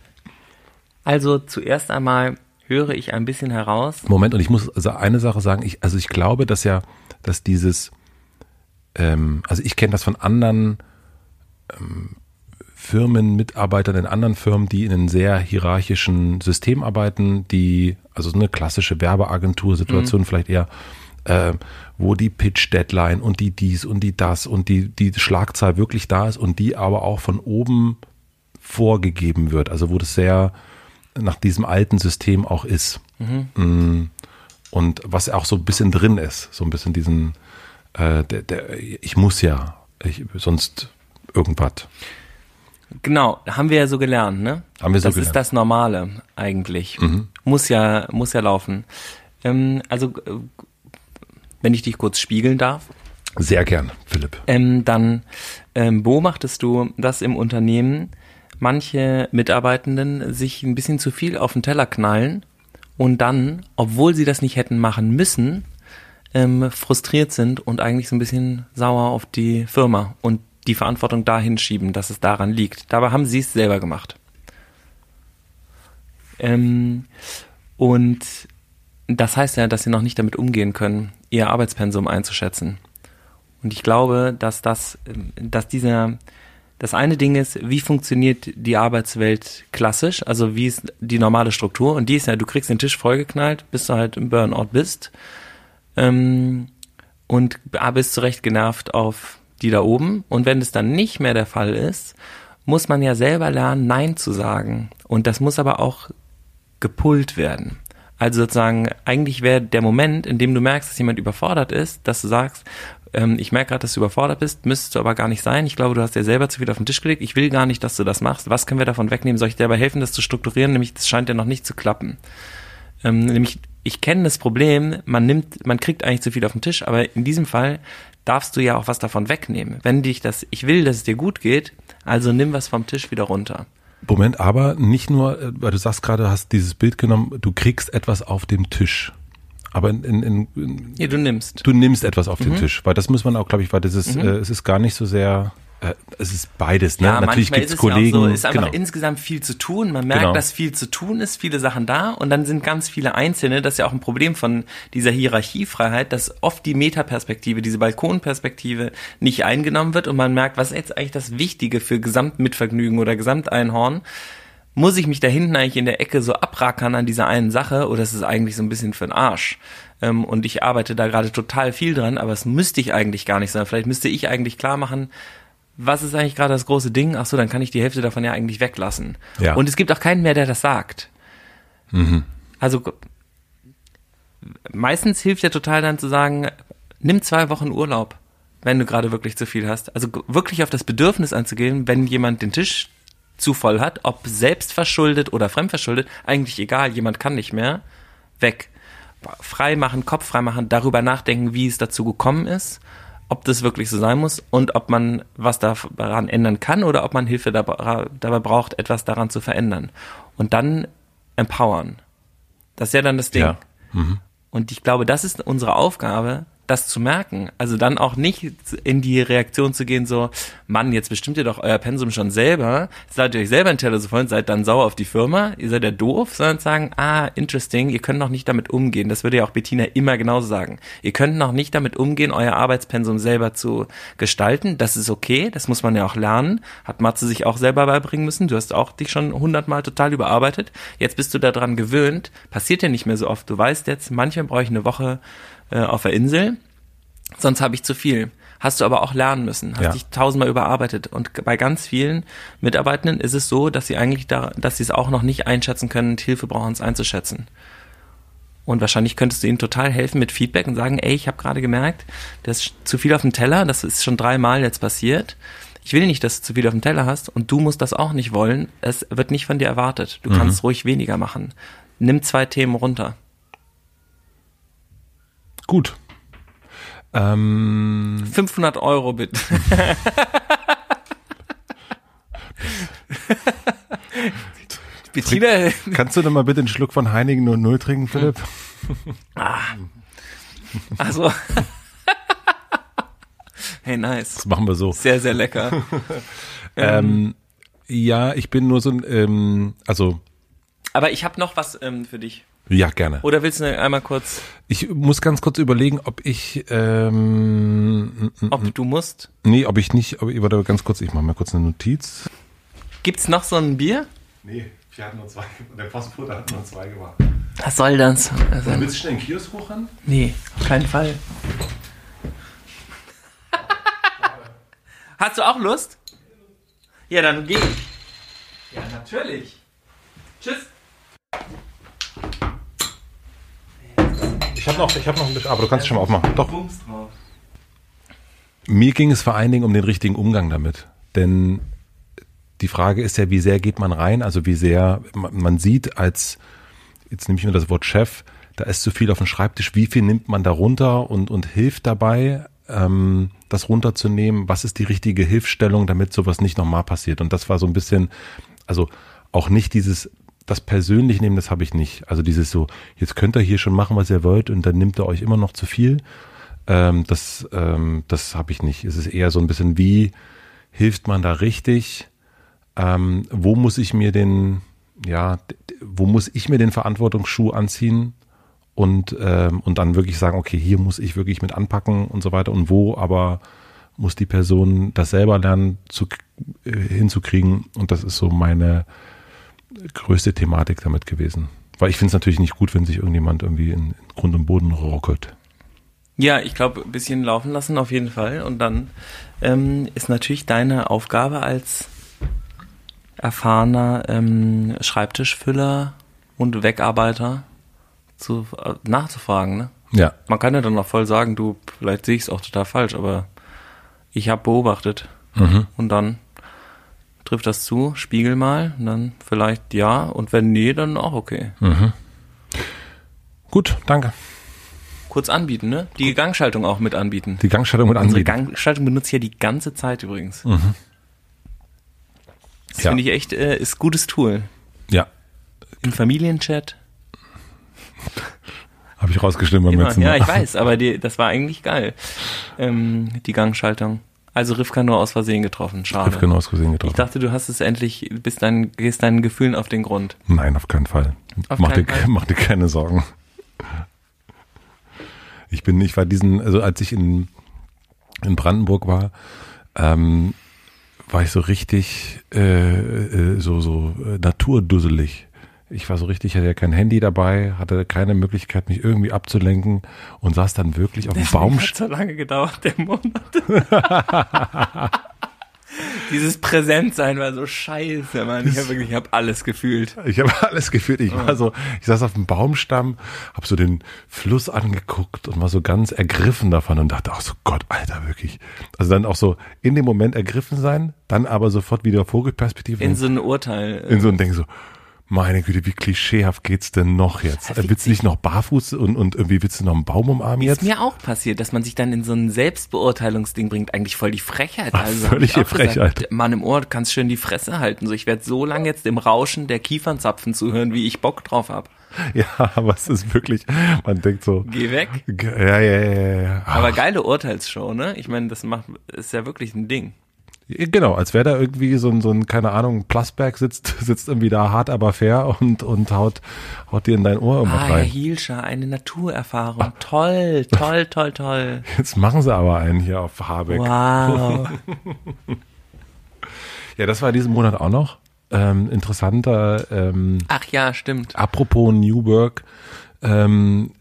Also zuerst einmal höre ich ein bisschen heraus. Moment, und ich muss also eine Sache sagen, ich, also ich glaube, dass ja, dass dieses, ähm, also ich kenne das von anderen ähm, Firmen, Mitarbeitern in anderen Firmen, die in einem sehr hierarchischen System arbeiten, die, also so eine klassische Werbeagentur-Situation mhm. vielleicht eher, äh, wo die Pitch-Deadline und die dies und die das und die, die Schlagzahl wirklich da ist und die aber auch von oben vorgegeben wird. Also wo das sehr nach diesem alten System auch ist. Mhm. Und was auch so ein bisschen drin ist, so ein bisschen diesen, äh, der, der, ich muss ja, ich, sonst irgendwas. Genau, haben wir ja so gelernt, ne? Haben wir so das gelernt. ist das Normale eigentlich. Mhm. Muss ja, muss ja laufen. Ähm, also, wenn ich dich kurz spiegeln darf. Sehr gern, Philipp. Ähm, dann ähm, beobachtest du, dass im Unternehmen manche Mitarbeitenden sich ein bisschen zu viel auf den Teller knallen und dann, obwohl sie das nicht hätten machen müssen, ähm, frustriert sind und eigentlich so ein bisschen sauer auf die Firma und die Verantwortung dahin schieben, dass es daran liegt. Dabei haben sie es selber gemacht. Ähm, und das heißt ja, dass sie noch nicht damit umgehen können, ihr Arbeitspensum einzuschätzen. Und ich glaube, dass das, dass dieser, das eine Ding ist, wie funktioniert die Arbeitswelt klassisch, also wie ist die normale Struktur? Und die ist ja, du kriegst den Tisch vollgeknallt, bis du halt im Burnout bist. Ähm, und bist zurecht genervt auf die da oben. Und wenn es dann nicht mehr der Fall ist, muss man ja selber lernen, Nein zu sagen. Und das muss aber auch gepult werden. Also sozusagen, eigentlich wäre der Moment, in dem du merkst, dass jemand überfordert ist, dass du sagst, ähm, ich merke gerade, dass du überfordert bist, müsstest du aber gar nicht sein. Ich glaube, du hast dir selber zu viel auf den Tisch gelegt. Ich will gar nicht, dass du das machst. Was können wir davon wegnehmen? Soll ich dir dabei helfen, das zu strukturieren? Nämlich, das scheint ja noch nicht zu klappen. Ähm, nämlich, ich kenne das Problem, man nimmt, man kriegt eigentlich zu viel auf den Tisch, aber in diesem Fall darfst du ja auch was davon wegnehmen. Wenn dich das, ich will, dass es dir gut geht, also nimm was vom Tisch wieder runter. Moment, aber nicht nur, äh, weil du sagst gerade, hast dieses Bild genommen, du kriegst etwas auf dem Tisch. Aber in, in, in ja, du nimmst. Du nimmst etwas auf mhm. den Tisch, weil das muss man auch, glaube ich, weil das ist, mhm. äh, es ist gar nicht so sehr äh, es ist beides, ne? Ja, Natürlich gibt es Kollegen. Ja so, es ist einfach genau. insgesamt viel zu tun. Man merkt, genau. dass viel zu tun ist, viele Sachen da und dann sind ganz viele Einzelne. Das ist ja auch ein Problem von dieser Hierarchiefreiheit, dass oft die Metaperspektive, diese Balkonperspektive nicht eingenommen wird und man merkt, was ist jetzt eigentlich das Wichtige für Gesamtmitvergnügen oder Gesamteinhorn? Muss ich mich da hinten eigentlich in der Ecke so abrackern an dieser einen Sache oder ist es eigentlich so ein bisschen für den Arsch? Ähm, und ich arbeite da gerade total viel dran, aber es müsste ich eigentlich gar nicht sein. Vielleicht müsste ich eigentlich klar machen, was ist eigentlich gerade das große Ding? Ach so, dann kann ich die Hälfte davon ja eigentlich weglassen. Ja. Und es gibt auch keinen mehr, der das sagt. Mhm. Also meistens hilft ja total dann zu sagen, nimm zwei Wochen Urlaub, wenn du gerade wirklich zu viel hast. Also wirklich auf das Bedürfnis anzugehen, wenn jemand den Tisch zu voll hat, ob selbst verschuldet oder fremdverschuldet, eigentlich egal, jemand kann nicht mehr, weg. Frei machen, Kopf frei machen, darüber nachdenken, wie es dazu gekommen ist ob das wirklich so sein muss und ob man was daran ändern kann oder ob man Hilfe dabei braucht, etwas daran zu verändern. Und dann empowern. Das ist ja dann das Ding. Ja. Mhm. Und ich glaube, das ist unsere Aufgabe, das zu merken. Also dann auch nicht in die Reaktion zu gehen, so, Mann, jetzt bestimmt ihr doch euer Pensum schon selber, seid ihr euch selber ein Teller so voll seid dann sauer auf die Firma, ihr seid ja doof, sondern sagen, ah, interesting, ihr könnt noch nicht damit umgehen. Das würde ja auch Bettina immer genauso sagen. Ihr könnt noch nicht damit umgehen, euer Arbeitspensum selber zu gestalten. Das ist okay, das muss man ja auch lernen. Hat Matze sich auch selber beibringen müssen. Du hast auch dich schon hundertmal total überarbeitet. Jetzt bist du daran gewöhnt. Passiert ja nicht mehr so oft. Du weißt jetzt, manchmal brauche ich eine Woche äh, auf der Insel, sonst habe ich zu viel. Hast du aber auch lernen müssen, hast ja. dich tausendmal überarbeitet. Und bei ganz vielen Mitarbeitenden ist es so, dass sie eigentlich da, dass sie es auch noch nicht einschätzen können und Hilfe brauchen, es einzuschätzen. Und wahrscheinlich könntest du ihnen total helfen mit Feedback und sagen, ey, ich habe gerade gemerkt, das ist zu viel auf dem Teller, das ist schon dreimal jetzt passiert. Ich will nicht, dass du zu viel auf dem Teller hast und du musst das auch nicht wollen. Es wird nicht von dir erwartet. Du mhm. kannst ruhig weniger machen. Nimm zwei Themen runter. Gut. Ähm, 500 Euro bitte. Bettina. Kannst du denn mal bitte einen Schluck von Heinigen 00 trinken, Philipp? ah. Also. hey, nice. Das machen wir so. Sehr, sehr lecker. ähm, ja, ich bin nur so ein, ähm, also. Aber ich habe noch was ähm, für dich. Ja, gerne. Oder willst du einmal kurz? Ich muss ganz kurz überlegen, ob ich. Ähm, ob du musst? Nee, ob ich nicht. Aber ich warte ganz kurz. Ich mache mal kurz eine Notiz. Gibt's noch so ein Bier? Nee, wir hatten nur zwei. Der Postbote hat nur zwei gemacht. Was soll das? Also, willst du schnell einen Kiosk hochrennen? Nee, auf keinen Fall. Hast du auch Lust? Ja, dann geh. Ja, natürlich. Tschüss. Ich habe noch, ich habe noch ein bisschen, aber du kannst es schon mal aufmachen. Doch. Mir ging es vor allen Dingen um den richtigen Umgang damit. Denn die Frage ist ja, wie sehr geht man rein? Also wie sehr, man sieht als, jetzt nehme ich mir das Wort Chef, da ist zu viel auf dem Schreibtisch, wie viel nimmt man da runter und, und hilft dabei, ähm, das runterzunehmen? Was ist die richtige Hilfstellung, damit sowas nicht nochmal passiert? Und das war so ein bisschen, also auch nicht dieses das persönlich nehmen, das habe ich nicht. Also dieses so, jetzt könnt ihr hier schon machen, was ihr wollt und dann nimmt ihr euch immer noch zu viel. Ähm, das ähm, das habe ich nicht. Es ist eher so ein bisschen, wie hilft man da richtig? Ähm, wo muss ich mir den, ja, wo muss ich mir den Verantwortungsschuh anziehen? Und, ähm, und dann wirklich sagen, okay, hier muss ich wirklich mit anpacken und so weiter. Und wo aber muss die Person das selber lernen zu, äh, hinzukriegen. Und das ist so meine, größte Thematik damit gewesen. Weil ich finde es natürlich nicht gut, wenn sich irgendjemand irgendwie in, Grund und Boden rockelt. Ja, ich glaube, ein bisschen laufen lassen auf jeden Fall. Und dann ähm, ist natürlich deine Aufgabe als erfahrener ähm, Schreibtischfüller und Wegarbeiter zu, äh, nachzufragen. Ne? Ja. Man kann ja dann auch voll sagen, du, vielleicht sehe ich es auch total falsch, aber ich habe beobachtet. Mhm. Und dann trifft das zu, spiegel mal, dann vielleicht ja und wenn nee, dann auch okay. Mhm. Gut, danke. Kurz anbieten, ne? Die Gangschaltung auch mit anbieten. Die Gangschaltung mit anbieten. Unsere Gangschaltung benutze ich ja die ganze Zeit übrigens. Mhm. Das ja. finde ich echt, äh, ist gutes Tool. Ja. Im Familienchat. Habe ich rausgestimmt beim letzten Mal. Ja, ich weiß, aber die, das war eigentlich geil. Ähm, die Gangschaltung. Also Rivka nur aus Versehen getroffen, schade. Rivka nur aus Versehen getroffen. Ich dachte, du hast es endlich, bist dein, gehst deinen Gefühlen auf den Grund. Nein, auf keinen Fall. Auf mach, keinen dir, Fall. mach dir keine Sorgen. Ich bin, ich war diesen, also als ich in, in Brandenburg war, ähm, war ich so richtig äh, äh, so so äh, naturdusselig. Ich war so richtig, hatte ja kein Handy dabei, hatte keine Möglichkeit, mich irgendwie abzulenken und saß dann wirklich auf dem Baum. Hat so lange gedauert, der Monat. Dieses Präsentsein war so scheiße, Mann. Ich habe wirklich, ich habe alles gefühlt. Ich habe alles gefühlt. Ich war so, ich saß auf dem Baumstamm, habe so den Fluss angeguckt und war so ganz ergriffen davon und dachte, ach so Gott, Alter, wirklich. Also dann auch so in dem Moment ergriffen sein, dann aber sofort wieder Vogelperspektive. In so ein Urteil. In so ein Ding so, meine Güte, wie klischeehaft geht's denn noch jetzt? Ja, willst du nicht noch barfuß und, und irgendwie willst du noch einen Baum umarmen jetzt? Ist mir auch passiert, dass man sich dann in so ein Selbstbeurteilungsding bringt. Eigentlich voll die Frechheit. Ach, also völlige Frechheit. Gesagt, Mann im Ohr, du kannst schön die Fresse halten. So, ich werde so lange jetzt im Rauschen der Kiefernzapfen zuhören, wie ich Bock drauf hab. Ja, aber es ist wirklich, man denkt so. Geh weg. Ja, ja, ja, ja. Aber geile Urteilsshow, ne? Ich meine, das macht, ist ja wirklich ein Ding. Genau, als wäre da irgendwie so ein, so ein, keine Ahnung, Plusberg sitzt, sitzt irgendwie da hart, aber fair und, und haut, haut dir in dein Ohr immer ah, rein. Herr Hielscher, eine Naturerfahrung. Ah. Toll, toll, toll, toll. Jetzt machen sie aber einen hier auf Habeck. Wow. ja, das war diesen Monat auch noch. Ähm, interessanter. Ähm, Ach ja, stimmt. Apropos New Work. Ähm,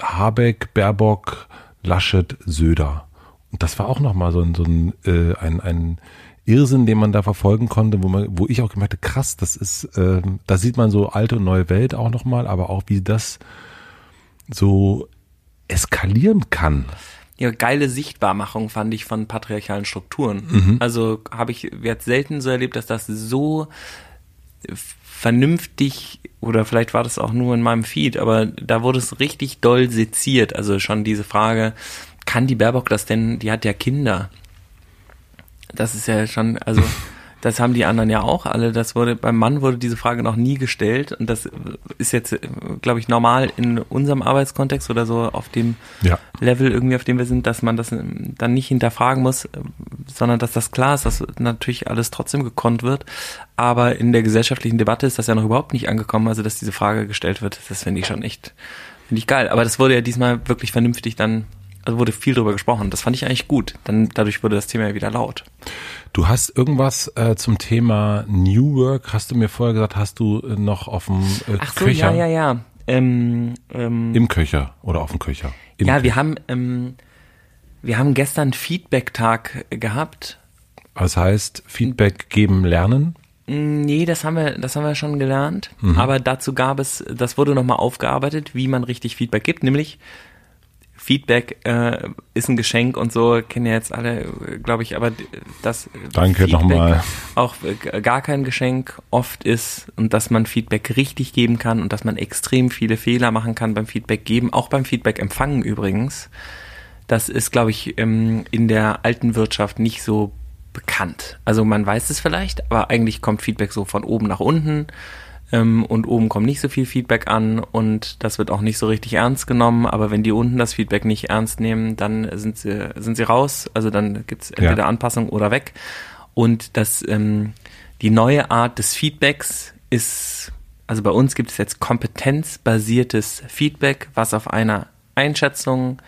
Habeck, Baerbock, Laschet, Söder. Und das war auch nochmal so ein, so ein, äh, ein, ein Irrsinn, den man da verfolgen konnte, wo man, wo ich auch gemerkt habe, krass, das ist, äh, da sieht man so alte und neue Welt auch nochmal, aber auch wie das so eskalieren kann. Ja, geile Sichtbarmachung fand ich von patriarchalen Strukturen. Mhm. Also habe ich jetzt selten so erlebt, dass das so vernünftig oder vielleicht war das auch nur in meinem Feed, aber da wurde es richtig doll seziert. Also schon diese Frage, kann die Baerbock das denn? Die hat ja Kinder. Das ist ja schon, also das haben die anderen ja auch alle. Das wurde beim Mann wurde diese Frage noch nie gestellt und das ist jetzt, glaube ich, normal in unserem Arbeitskontext oder so auf dem ja. Level irgendwie, auf dem wir sind, dass man das dann nicht hinterfragen muss, sondern dass das klar ist, dass natürlich alles trotzdem gekonnt wird. Aber in der gesellschaftlichen Debatte ist das ja noch überhaupt nicht angekommen, also dass diese Frage gestellt wird. Das finde ich schon echt, finde ich geil. Aber das wurde ja diesmal wirklich vernünftig dann also wurde viel darüber gesprochen. Das fand ich eigentlich gut. Dann dadurch wurde das Thema ja wieder laut. Du hast irgendwas äh, zum Thema New Work, hast du mir vorher gesagt, hast du äh, noch auf dem äh, Ach so, Köcher? ja, ja, ja. Ähm, ähm, Im Köcher oder auf dem Köcher? Im ja, Köcher. wir haben ähm, wir haben gestern Feedback-Tag gehabt. Was heißt Feedback geben, lernen? Mm, nee, das haben wir, das haben wir schon gelernt. Mhm. Aber dazu gab es, das wurde nochmal aufgearbeitet, wie man richtig Feedback gibt, nämlich Feedback äh, ist ein Geschenk und so, kennen ja jetzt alle, glaube ich, aber das Danke nochmal. auch äh, gar kein Geschenk oft ist und dass man Feedback richtig geben kann und dass man extrem viele Fehler machen kann beim Feedback geben, auch beim Feedback empfangen übrigens. Das ist, glaube ich, in der alten Wirtschaft nicht so bekannt. Also man weiß es vielleicht, aber eigentlich kommt Feedback so von oben nach unten ähm, und oben kommt nicht so viel Feedback an und das wird auch nicht so richtig ernst genommen. Aber wenn die unten das Feedback nicht ernst nehmen, dann sind sie, sind sie raus. Also dann gibt's entweder ja. Anpassung oder weg. Und das, ähm, die neue Art des Feedbacks ist, also bei uns gibt es jetzt kompetenzbasiertes Feedback, was auf einer Einschätzung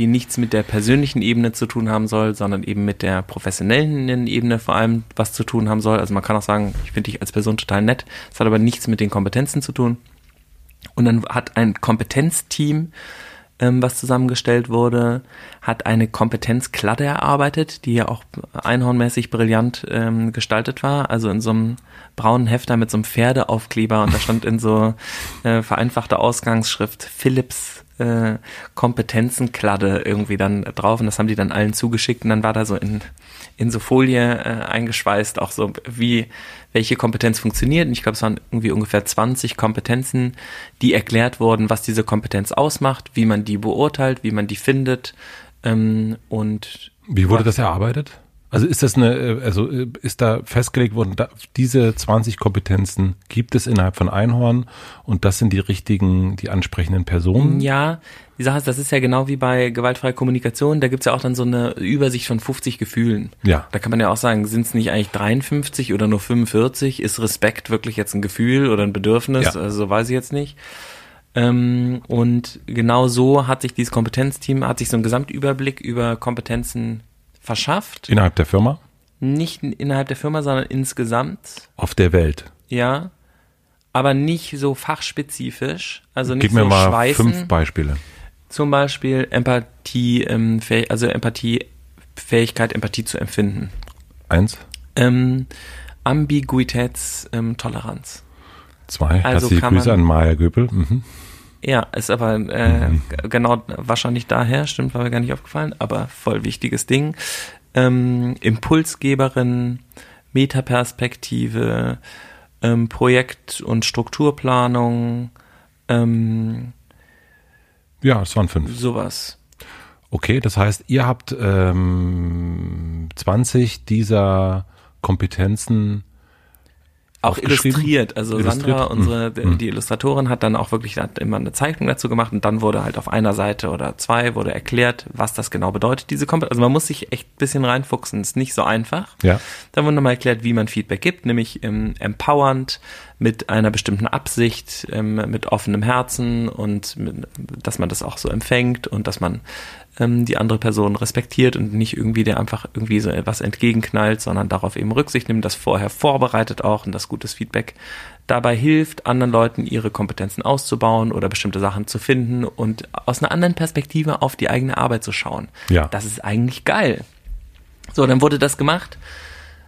die nichts mit der persönlichen Ebene zu tun haben soll, sondern eben mit der professionellen Ebene vor allem was zu tun haben soll. Also man kann auch sagen, ich finde dich als Person total nett, es hat aber nichts mit den Kompetenzen zu tun. Und dann hat ein Kompetenzteam, ähm, was zusammengestellt wurde, hat eine Kompetenzkladde erarbeitet, die ja auch einhornmäßig brillant ähm, gestaltet war. Also in so einem braunen Hefter mit so einem Pferdeaufkleber und da stand in so äh, vereinfachter Ausgangsschrift Philips äh, Kompetenzenkladde irgendwie dann drauf und das haben die dann allen zugeschickt und dann war da so in, in so Folie äh, eingeschweißt auch so, wie welche Kompetenz funktioniert. Und ich glaube, es waren irgendwie ungefähr 20 Kompetenzen, die erklärt wurden, was diese Kompetenz ausmacht, wie man die beurteilt, wie man die findet ähm, und wie wurde das erarbeitet? Also ist das eine, äh, also äh, ist da festgelegt worden, da, diese 20 Kompetenzen gibt es innerhalb von Einhorn und das sind die richtigen, die ansprechenden Personen? Ja, die Sache ist, das ist ja genau wie bei gewaltfreier Kommunikation, da gibt's ja auch dann so eine Übersicht von 50 Gefühlen. Ja. Da kann man ja auch sagen, sind es nicht eigentlich 53 oder nur 45? Ist Respekt wirklich jetzt ein Gefühl oder ein Bedürfnis? Ja. Also weiß ich jetzt nicht. Ähm, und genau so hat sich dieses Kompetenzteam, hat sich so einen Gesamtüberblick über Kompetenzen verschafft. Innerhalb der Firma? Nicht innerhalb der Firma, sondern insgesamt. Auf der Welt. Ja. Aber nicht so fachspezifisch. Also nicht Gib mir so mal schweißen. fünf Beispiele. Zum Beispiel Empathie, ähm, also Empathie, Fähigkeit, Empathie zu empfinden. Eins. Ähm, Ambiguitätstoleranz. Ähm, Zwei. Also Herzliche Grüße an Maya Göpel. Mhm. Ja, ist aber äh, mhm. genau wahrscheinlich daher, stimmt, war mir gar nicht aufgefallen, aber voll wichtiges Ding. Ähm, Impulsgeberin, Metaperspektive, ähm, Projekt- und Strukturplanung. Ähm, ja, es waren fünf. Sowas. Okay, das heißt, ihr habt ähm, 20 dieser Kompetenzen auch illustriert. Also illustriert. Sandra, unsere, mhm. die Illustratorin, hat dann auch wirklich hat immer eine Zeichnung dazu gemacht und dann wurde halt auf einer Seite oder zwei wurde erklärt, was das genau bedeutet, diese Kompetenz. Also man muss sich echt ein bisschen reinfuchsen, ist nicht so einfach. Ja. Dann wurde nochmal erklärt, wie man Feedback gibt, nämlich ähm, empowernd, mit einer bestimmten Absicht, ähm, mit offenem Herzen und mit, dass man das auch so empfängt und dass man ähm, die andere Person respektiert und nicht irgendwie der einfach irgendwie so etwas entgegenknallt, sondern darauf eben Rücksicht nimmt, das vorher vorbereitet auch und das gutes Feedback dabei hilft, anderen Leuten ihre Kompetenzen auszubauen oder bestimmte Sachen zu finden und aus einer anderen Perspektive auf die eigene Arbeit zu schauen. Ja. Das ist eigentlich geil. So, dann wurde das gemacht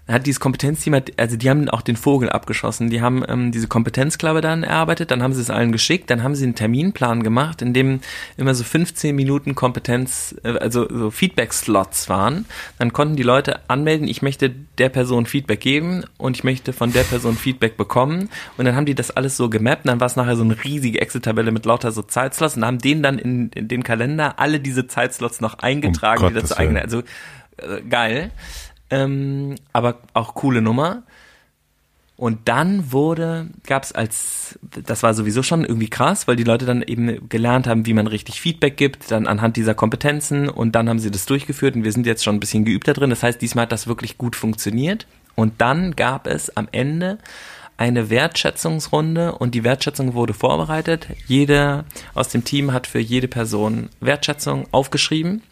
hat dieses Kompetenzteam, also die haben auch den Vogel abgeschossen. Die haben ähm, diese Kompetenzklappe dann erarbeitet, dann haben sie es allen geschickt, dann haben sie einen Terminplan gemacht, in dem immer so 15 Minuten Kompetenz, äh, also so Feedback-Slots waren. Dann konnten die Leute anmelden, ich möchte der Person Feedback geben und ich möchte von der Person Feedback bekommen. Und dann haben die das alles so gemappt, dann war es nachher so eine riesige Excel-Tabelle mit lauter so Zeitslots und haben denen dann in, in den Kalender alle diese Zeitslots noch eingetragen, um dazu eigene. Also äh, geil ähm, aber auch coole Nummer. Und dann wurde, gab es als, das war sowieso schon irgendwie krass, weil die Leute dann eben gelernt haben, wie man richtig Feedback gibt, dann anhand dieser Kompetenzen und dann haben sie das durchgeführt und wir sind jetzt schon ein bisschen geübt da drin. Das heißt, diesmal hat das wirklich gut funktioniert. Und dann gab es am Ende eine Wertschätzungsrunde und die Wertschätzung wurde vorbereitet. Jeder aus dem Team hat für jede Person Wertschätzung aufgeschrieben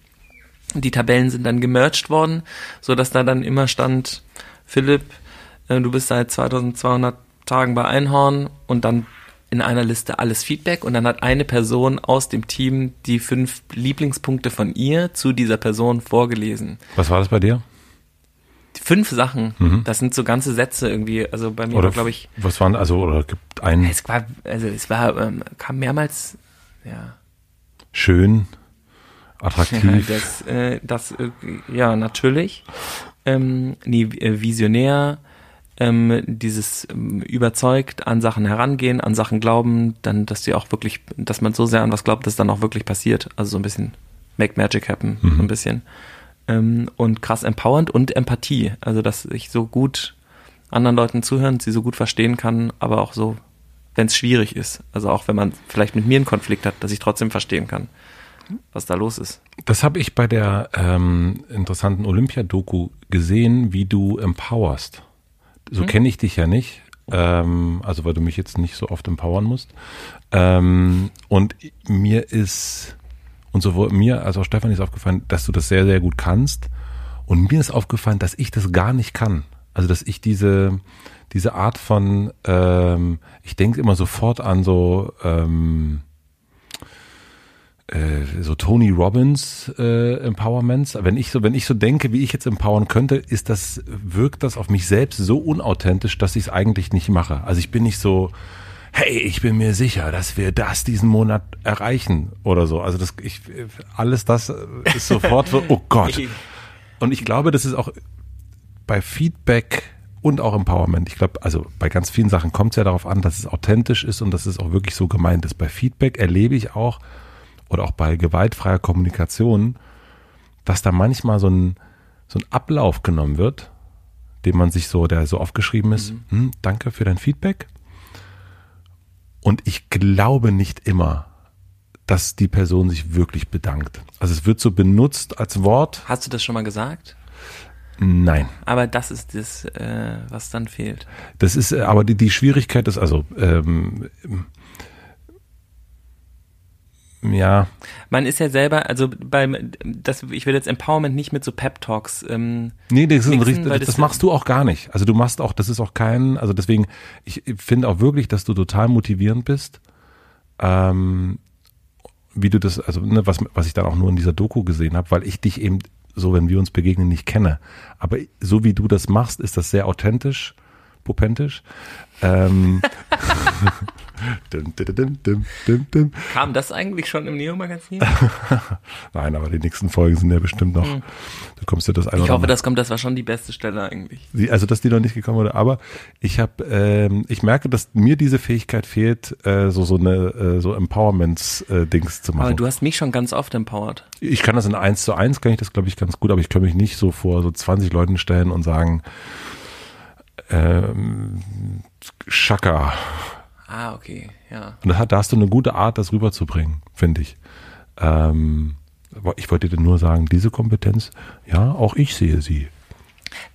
die Tabellen sind dann gemerged worden, so dass da dann immer stand, Philipp, äh, du bist seit 2200 Tagen bei Einhorn und dann in einer Liste alles Feedback und dann hat eine Person aus dem Team die fünf Lieblingspunkte von ihr zu dieser Person vorgelesen. Was war das bei dir? Fünf Sachen. Mhm. Das sind so ganze Sätze irgendwie. Also bei mir glaube ich. Was waren also oder gibt einen? Es war also es war ähm, kam mehrmals ja. Schön attraktiv. das, äh, das äh, ja, natürlich. Ähm, nee, äh, visionär, ähm, dieses ähm, überzeugt an Sachen herangehen, an Sachen glauben, dann, dass die auch wirklich, dass man so sehr an was glaubt, dass dann auch wirklich passiert. Also so ein bisschen make magic happen, mhm. so ein bisschen. Ähm, und krass empowernd und Empathie. Also, dass ich so gut anderen Leuten zuhören, sie so gut verstehen kann, aber auch so, wenn es schwierig ist. Also auch wenn man vielleicht mit mir einen Konflikt hat, dass ich trotzdem verstehen kann was da los ist. Das habe ich bei der ähm, interessanten Olympia-Doku gesehen, wie du empowerst. So hm. kenne ich dich ja nicht, ähm, also weil du mich jetzt nicht so oft empowern musst. Ähm, und mir ist, und sowohl mir als auch Stefan ist aufgefallen, dass du das sehr, sehr gut kannst. Und mir ist aufgefallen, dass ich das gar nicht kann. Also dass ich diese, diese Art von, ähm, ich denke immer sofort an so, ähm, äh, so Tony Robbins äh, Empowerments. Wenn ich so, wenn ich so denke, wie ich jetzt empowern könnte, ist das, wirkt das auf mich selbst so unauthentisch, dass ich es eigentlich nicht mache. Also ich bin nicht so, hey, ich bin mir sicher, dass wir das diesen Monat erreichen oder so. Also das, ich, alles das ist sofort so, oh Gott. Und ich glaube, das ist auch bei Feedback und auch Empowerment. Ich glaube, also bei ganz vielen Sachen kommt es ja darauf an, dass es authentisch ist und dass es auch wirklich so gemeint ist. Bei Feedback erlebe ich auch, oder auch bei gewaltfreier Kommunikation, dass da manchmal so ein, so ein Ablauf genommen wird, den man sich so, der so aufgeschrieben ist, mhm. hm, danke für dein Feedback. Und ich glaube nicht immer, dass die Person sich wirklich bedankt. Also es wird so benutzt als Wort. Hast du das schon mal gesagt? Nein. Aber das ist das, äh, was dann fehlt. Das ist, äh, aber die, die Schwierigkeit ist also, ähm, ja. Man ist ja selber, also beim, das, ich will jetzt Empowerment nicht mit so Pep Talks. Ähm, nee, das, mixen, das, das machst du auch gar nicht. Also du machst auch, das ist auch kein, also deswegen, ich finde auch wirklich, dass du total motivierend bist. Ähm, wie du das, also ne, was, was ich dann auch nur in dieser Doku gesehen habe, weil ich dich eben so, wenn wir uns begegnen, nicht kenne. Aber so wie du das machst, ist das sehr authentisch, popentisch. Ähm, dum, dum, dum, Kam das eigentlich schon im Neo-Magazin? Nein, aber die nächsten Folgen sind ja bestimmt noch. Hm. Du kommst ja das ein Ich hoffe, das kommt. Das war schon die beste Stelle eigentlich. Die, also, dass die noch nicht gekommen wurde. Aber ich habe, ähm, ich merke, dass mir diese Fähigkeit fehlt, äh, so so eine äh, so Empowerments-Dings äh, zu machen. Aber du hast mich schon ganz oft empowered. Ich kann das in eins zu eins, kann ich das glaube ich ganz gut, aber ich kann mich nicht so vor so 20 Leuten stellen und sagen, ähm, Schaka. Ah, okay, ja. Und da, da hast du eine gute Art, das rüberzubringen, finde ich. Ähm, ich wollte dir nur sagen, diese Kompetenz, ja, auch ich sehe sie.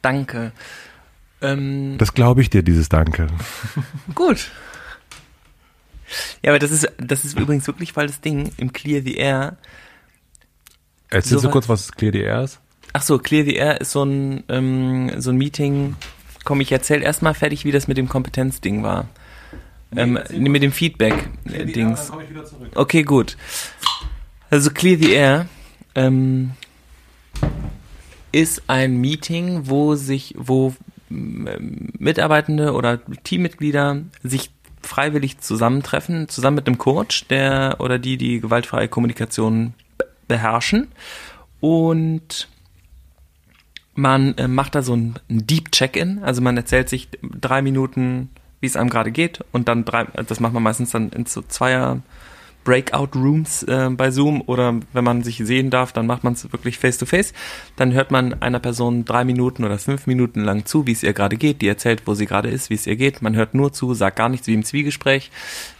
Danke. Ähm, das glaube ich dir, dieses Danke. Gut. Ja, aber das ist, das ist übrigens wirklich voll das Ding im Clear the Air. Erzählst so du kurz, was Clear the Air ist? Ach so, Clear the Air ist so ein, ähm, so ein Meeting. Komm, ich erzähl erstmal fertig, wie das mit dem Kompetenzding war. Nee, ähm, mit dem Feedback-Dings. Okay, gut. Also Clear the Air ähm, ist ein Meeting, wo sich, wo ähm, Mitarbeitende oder Teammitglieder sich freiwillig zusammentreffen, zusammen mit einem Coach, der oder die die gewaltfreie Kommunikation beherrschen und man äh, macht da so ein, ein Deep Check-in, also man erzählt sich drei Minuten, wie es einem gerade geht und dann drei, das macht man meistens dann in so Zweier Breakout Rooms äh, bei Zoom oder wenn man sich sehen darf, dann macht man es wirklich face to face. Dann hört man einer Person drei Minuten oder fünf Minuten lang zu, wie es ihr gerade geht. Die erzählt, wo sie gerade ist, wie es ihr geht. Man hört nur zu, sagt gar nichts wie im Zwiegespräch.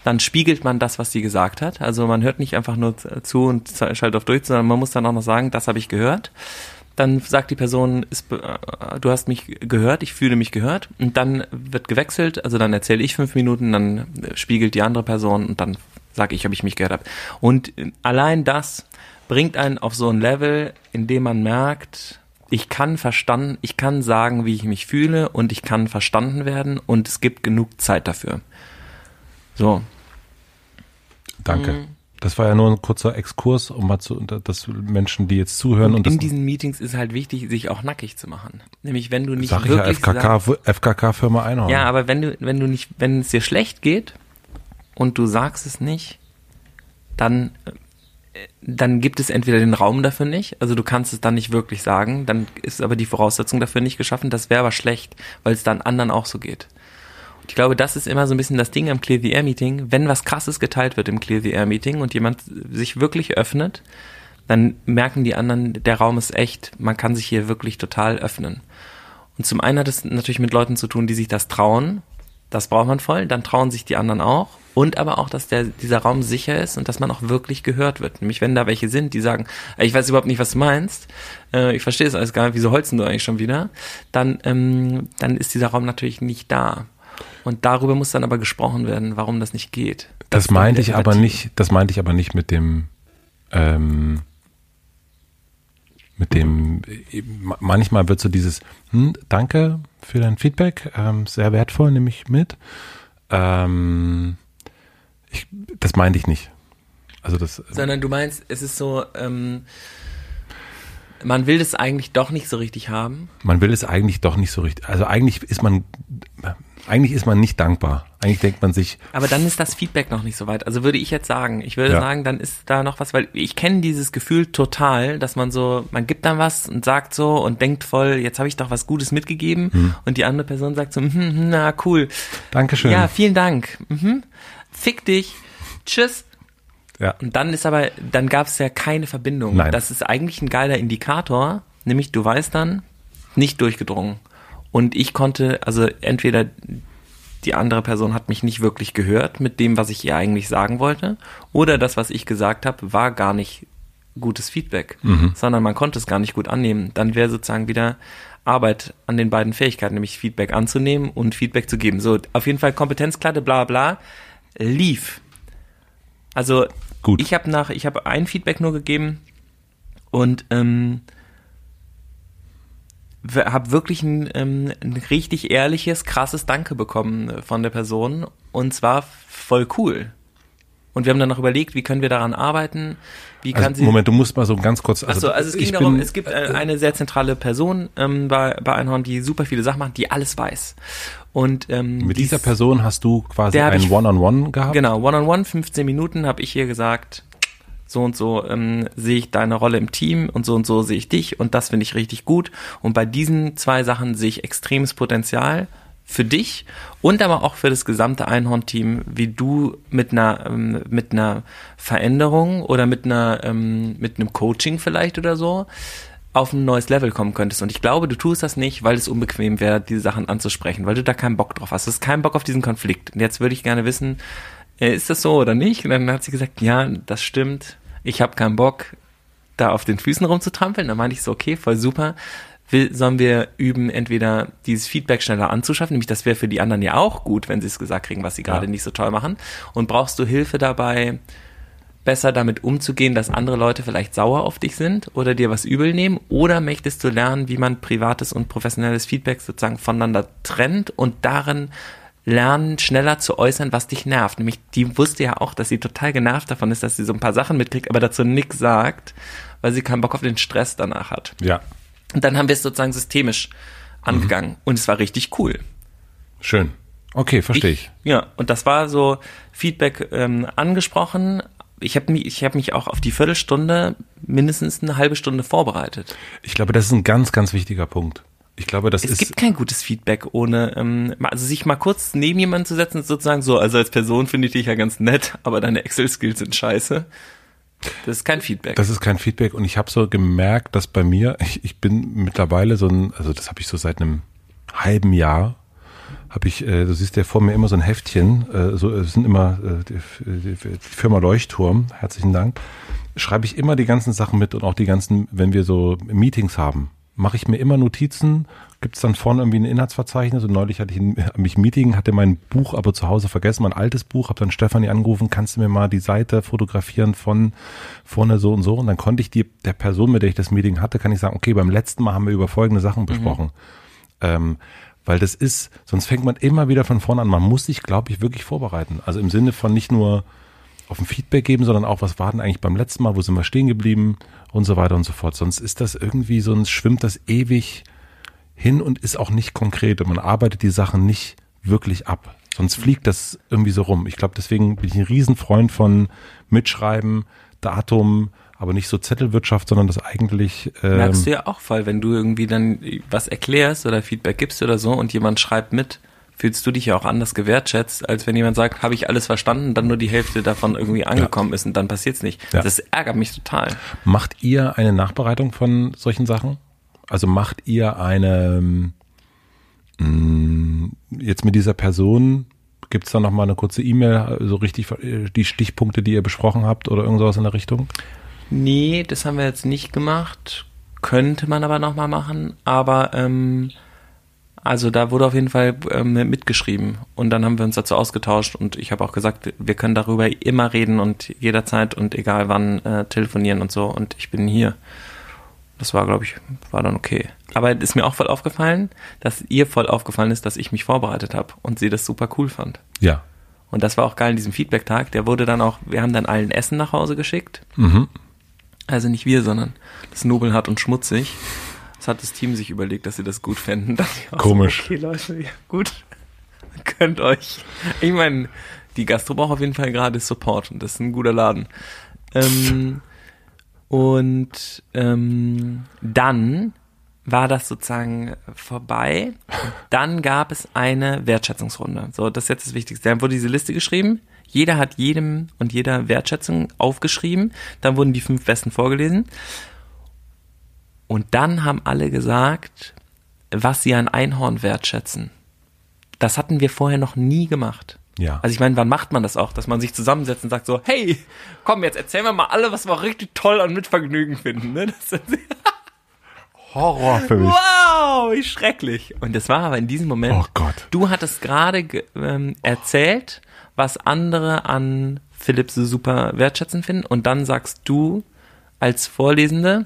Dann spiegelt man das, was sie gesagt hat. Also man hört nicht einfach nur zu und schaltet auf durch, sondern man muss dann auch noch sagen, das habe ich gehört dann sagt die Person, ist, äh, du hast mich gehört, ich fühle mich gehört und dann wird gewechselt, also dann erzähle ich fünf Minuten, dann spiegelt die andere Person und dann sage ich, ob ich mich gehört habe. Und allein das bringt einen auf so ein Level, in dem man merkt, ich kann verstanden, ich kann sagen, wie ich mich fühle und ich kann verstanden werden und es gibt genug Zeit dafür. So. Danke. Das war ja nur ein kurzer Exkurs, um mal zu, dass Menschen, die jetzt zuhören und, und in diesen Meetings ist halt wichtig, sich auch nackig zu machen. Nämlich wenn du nicht sag wirklich ich ja, FKK, sagst, FKK Firma Einhorn. Ja, aber wenn du wenn du nicht, wenn es dir schlecht geht und du sagst es nicht, dann dann gibt es entweder den Raum dafür nicht, also du kannst es dann nicht wirklich sagen, dann ist aber die Voraussetzung dafür nicht geschaffen. Das wäre aber schlecht, weil es dann anderen auch so geht. Ich glaube, das ist immer so ein bisschen das Ding am Clear the Air Meeting. Wenn was krasses geteilt wird im Clear the Air Meeting und jemand sich wirklich öffnet, dann merken die anderen, der Raum ist echt, man kann sich hier wirklich total öffnen. Und zum einen hat es natürlich mit Leuten zu tun, die sich das trauen. Das braucht man voll. Dann trauen sich die anderen auch. Und aber auch, dass der, dieser Raum sicher ist und dass man auch wirklich gehört wird. Nämlich, wenn da welche sind, die sagen, ich weiß überhaupt nicht, was du meinst, äh, ich verstehe es alles gar nicht, wieso holzen du eigentlich schon wieder, dann, ähm, dann ist dieser Raum natürlich nicht da. Und darüber muss dann aber gesprochen werden, warum das nicht geht. Das, das meinte ich aber nicht, das meinte ich aber nicht mit dem, ähm, mit dem, manchmal wird so dieses, hm, danke für dein Feedback, ähm, sehr wertvoll, nehme ich mit. Ähm, ich, das meinte ich nicht. Also das. Sondern du meinst, es ist so, ähm, man will das eigentlich doch nicht so richtig haben. Man will es eigentlich doch nicht so richtig. Also eigentlich ist man eigentlich ist man nicht dankbar. Eigentlich denkt man sich. Aber dann ist das Feedback noch nicht so weit. Also würde ich jetzt sagen, ich würde ja. sagen, dann ist da noch was, weil ich kenne dieses Gefühl total, dass man so, man gibt dann was und sagt so und denkt voll, jetzt habe ich doch was Gutes mitgegeben hm. und die andere Person sagt so, hm, hm, na cool. Dankeschön. Ja, vielen Dank. Mhm. Fick dich. Tschüss. Ja. Und dann ist aber, dann gab es ja keine Verbindung. Nein. Das ist eigentlich ein geiler Indikator, nämlich du weißt dann, nicht durchgedrungen. Und ich konnte, also entweder die andere Person hat mich nicht wirklich gehört mit dem, was ich ihr eigentlich sagen wollte, oder das, was ich gesagt habe, war gar nicht gutes Feedback, mhm. sondern man konnte es gar nicht gut annehmen. Dann wäre sozusagen wieder Arbeit an den beiden Fähigkeiten, nämlich Feedback anzunehmen und Feedback zu geben. So, auf jeden Fall Kompetenzklatte, bla bla, lief. Also Gut. ich habe nach, ich habe ein Feedback nur gegeben und ähm, habe wirklich ein, ähm, ein richtig ehrliches, krasses Danke bekommen äh, von der Person und zwar voll cool. Und wir haben dann noch überlegt, wie können wir daran arbeiten? Wie also, kann sie. Moment, du musst mal so ganz kurz. Also, also es ging darum, es gibt äh, eine sehr zentrale Person ähm, bei, bei Einhorn, die super viele Sachen macht, die alles weiß. Und ähm, mit dieser Person hast du quasi ein One-on-One -on -One gehabt? Genau, One-on-One, -on -One, 15 Minuten habe ich ihr gesagt, so und so ähm, sehe ich deine Rolle im Team und so und so sehe ich dich und das finde ich richtig gut. Und bei diesen zwei Sachen sehe ich extremes Potenzial für dich und aber auch für das gesamte Einhorn-Team, wie du mit einer ähm, mit einer Veränderung oder mit einer ähm, mit einem Coaching vielleicht oder so auf ein neues Level kommen könntest. Und ich glaube, du tust das nicht, weil es unbequem wäre, diese Sachen anzusprechen, weil du da keinen Bock drauf hast. Du hast keinen Bock auf diesen Konflikt. Und jetzt würde ich gerne wissen, äh, ist das so oder nicht? Und dann hat sie gesagt, ja, das stimmt. Ich habe keinen Bock, da auf den Füßen rumzutrampeln. Dann meinte ich so, okay, voll super. Will, sollen wir üben, entweder dieses Feedback schneller anzuschaffen, nämlich das wäre für die anderen ja auch gut, wenn sie es gesagt kriegen, was sie gerade ja. nicht so toll machen. Und brauchst du Hilfe dabei, besser damit umzugehen, dass andere Leute vielleicht sauer auf dich sind oder dir was übel nehmen? Oder möchtest du lernen, wie man privates und professionelles Feedback sozusagen voneinander trennt und darin lernen, schneller zu äußern, was dich nervt. Nämlich, die wusste ja auch, dass sie total genervt davon ist, dass sie so ein paar Sachen mitkriegt, aber dazu nichts sagt, weil sie keinen Bock auf den Stress danach hat. Ja. Und dann haben wir es sozusagen systemisch angegangen mhm. und es war richtig cool. Schön. Okay, verstehe ich, ich. Ja, und das war so Feedback ähm, angesprochen. Ich habe mich, ich hab mich auch auf die Viertelstunde mindestens eine halbe Stunde vorbereitet. Ich glaube, das ist ein ganz, ganz wichtiger Punkt. Ich glaube, das es ist. Es gibt kein gutes Feedback ohne, ähm, also sich mal kurz neben jemanden zu setzen, sozusagen so, also als Person finde ich dich ja ganz nett, aber deine Excel-Skills sind scheiße. Das ist kein Feedback. Das ist kein Feedback und ich habe so gemerkt, dass bei mir, ich, ich bin mittlerweile so ein, also das habe ich so seit einem halben Jahr, habe ich, äh, du siehst ja vor mir immer so ein Heftchen, äh, so es sind immer äh, die, die, die Firma Leuchtturm, herzlichen Dank, schreibe ich immer die ganzen Sachen mit und auch die ganzen, wenn wir so Meetings haben, mache ich mir immer Notizen, gibt es dann vorne irgendwie ein Inhaltsverzeichnis und neulich hatte ich ein, mich Meeting, hatte mein Buch aber zu Hause vergessen, mein altes Buch, habe dann Stefanie angerufen, kannst du mir mal die Seite fotografieren von vorne so und so und dann konnte ich die, der Person, mit der ich das Meeting hatte, kann ich sagen, okay, beim letzten Mal haben wir über folgende Sachen mhm. besprochen. Mhm. Ähm, weil das ist, sonst fängt man immer wieder von vorne an. Man muss sich, glaube ich, wirklich vorbereiten. Also im Sinne von nicht nur auf ein Feedback geben, sondern auch, was war denn eigentlich beim letzten Mal, wo sind wir stehen geblieben und so weiter und so fort. Sonst ist das irgendwie, sonst schwimmt das ewig hin und ist auch nicht konkret und man arbeitet die Sachen nicht wirklich ab. Sonst fliegt das irgendwie so rum. Ich glaube, deswegen bin ich ein Riesenfreund von Mitschreiben, Datum, aber nicht so Zettelwirtschaft, sondern das eigentlich. Ähm Merkst du ja auch voll, wenn du irgendwie dann was erklärst oder Feedback gibst oder so und jemand schreibt mit, fühlst du dich ja auch anders gewertschätzt, als wenn jemand sagt, habe ich alles verstanden, dann nur die Hälfte davon irgendwie angekommen ja. ist und dann passiert's nicht. Ja. Das ärgert mich total. Macht ihr eine Nachbereitung von solchen Sachen? Also macht ihr eine mh, mm, jetzt mit dieser Person Gibt es da nochmal eine kurze E-Mail, so richtig die Stichpunkte, die ihr besprochen habt oder irgendwas in der Richtung? Nee, das haben wir jetzt nicht gemacht. Könnte man aber nochmal machen. Aber ähm, also da wurde auf jeden Fall ähm, mitgeschrieben und dann haben wir uns dazu ausgetauscht und ich habe auch gesagt, wir können darüber immer reden und jederzeit und egal wann äh, telefonieren und so und ich bin hier. Das war, glaube ich, war dann okay. Aber es ist mir auch voll aufgefallen, dass ihr voll aufgefallen ist, dass ich mich vorbereitet habe und sie das super cool fand. Ja. Und das war auch geil in diesem Feedback-Tag. Der wurde dann auch, wir haben dann allen Essen nach Hause geschickt. Mhm. Also nicht wir, sondern das Nobelhart und Schmutzig. Das hat das Team sich überlegt, dass sie das gut fänden. Komisch. So, okay, Leute, ja, gut. könnt euch, ich meine, die Gastro braucht auf jeden Fall gerade Support und das ist ein guter Laden. Ähm, und ähm, dann war das sozusagen vorbei. Und dann gab es eine Wertschätzungsrunde. So, das ist jetzt das Wichtigste. Dann wurde diese Liste geschrieben. Jeder hat jedem und jeder Wertschätzung aufgeschrieben. Dann wurden die fünf Besten vorgelesen. Und dann haben alle gesagt, was sie an Einhorn wertschätzen. Das hatten wir vorher noch nie gemacht. Ja. Also ich meine, wann macht man das auch, dass man sich zusammensetzt und sagt so, hey, komm, jetzt erzählen wir mal alle, was wir richtig toll und mit Vergnügen finden. Ne? Das Horror für mich. Wow, wie schrecklich. Und das war aber in diesem Moment. Oh Gott. Du hattest gerade ähm, erzählt, was andere an Philipp so super wertschätzen finden. Und dann sagst du als Vorlesende,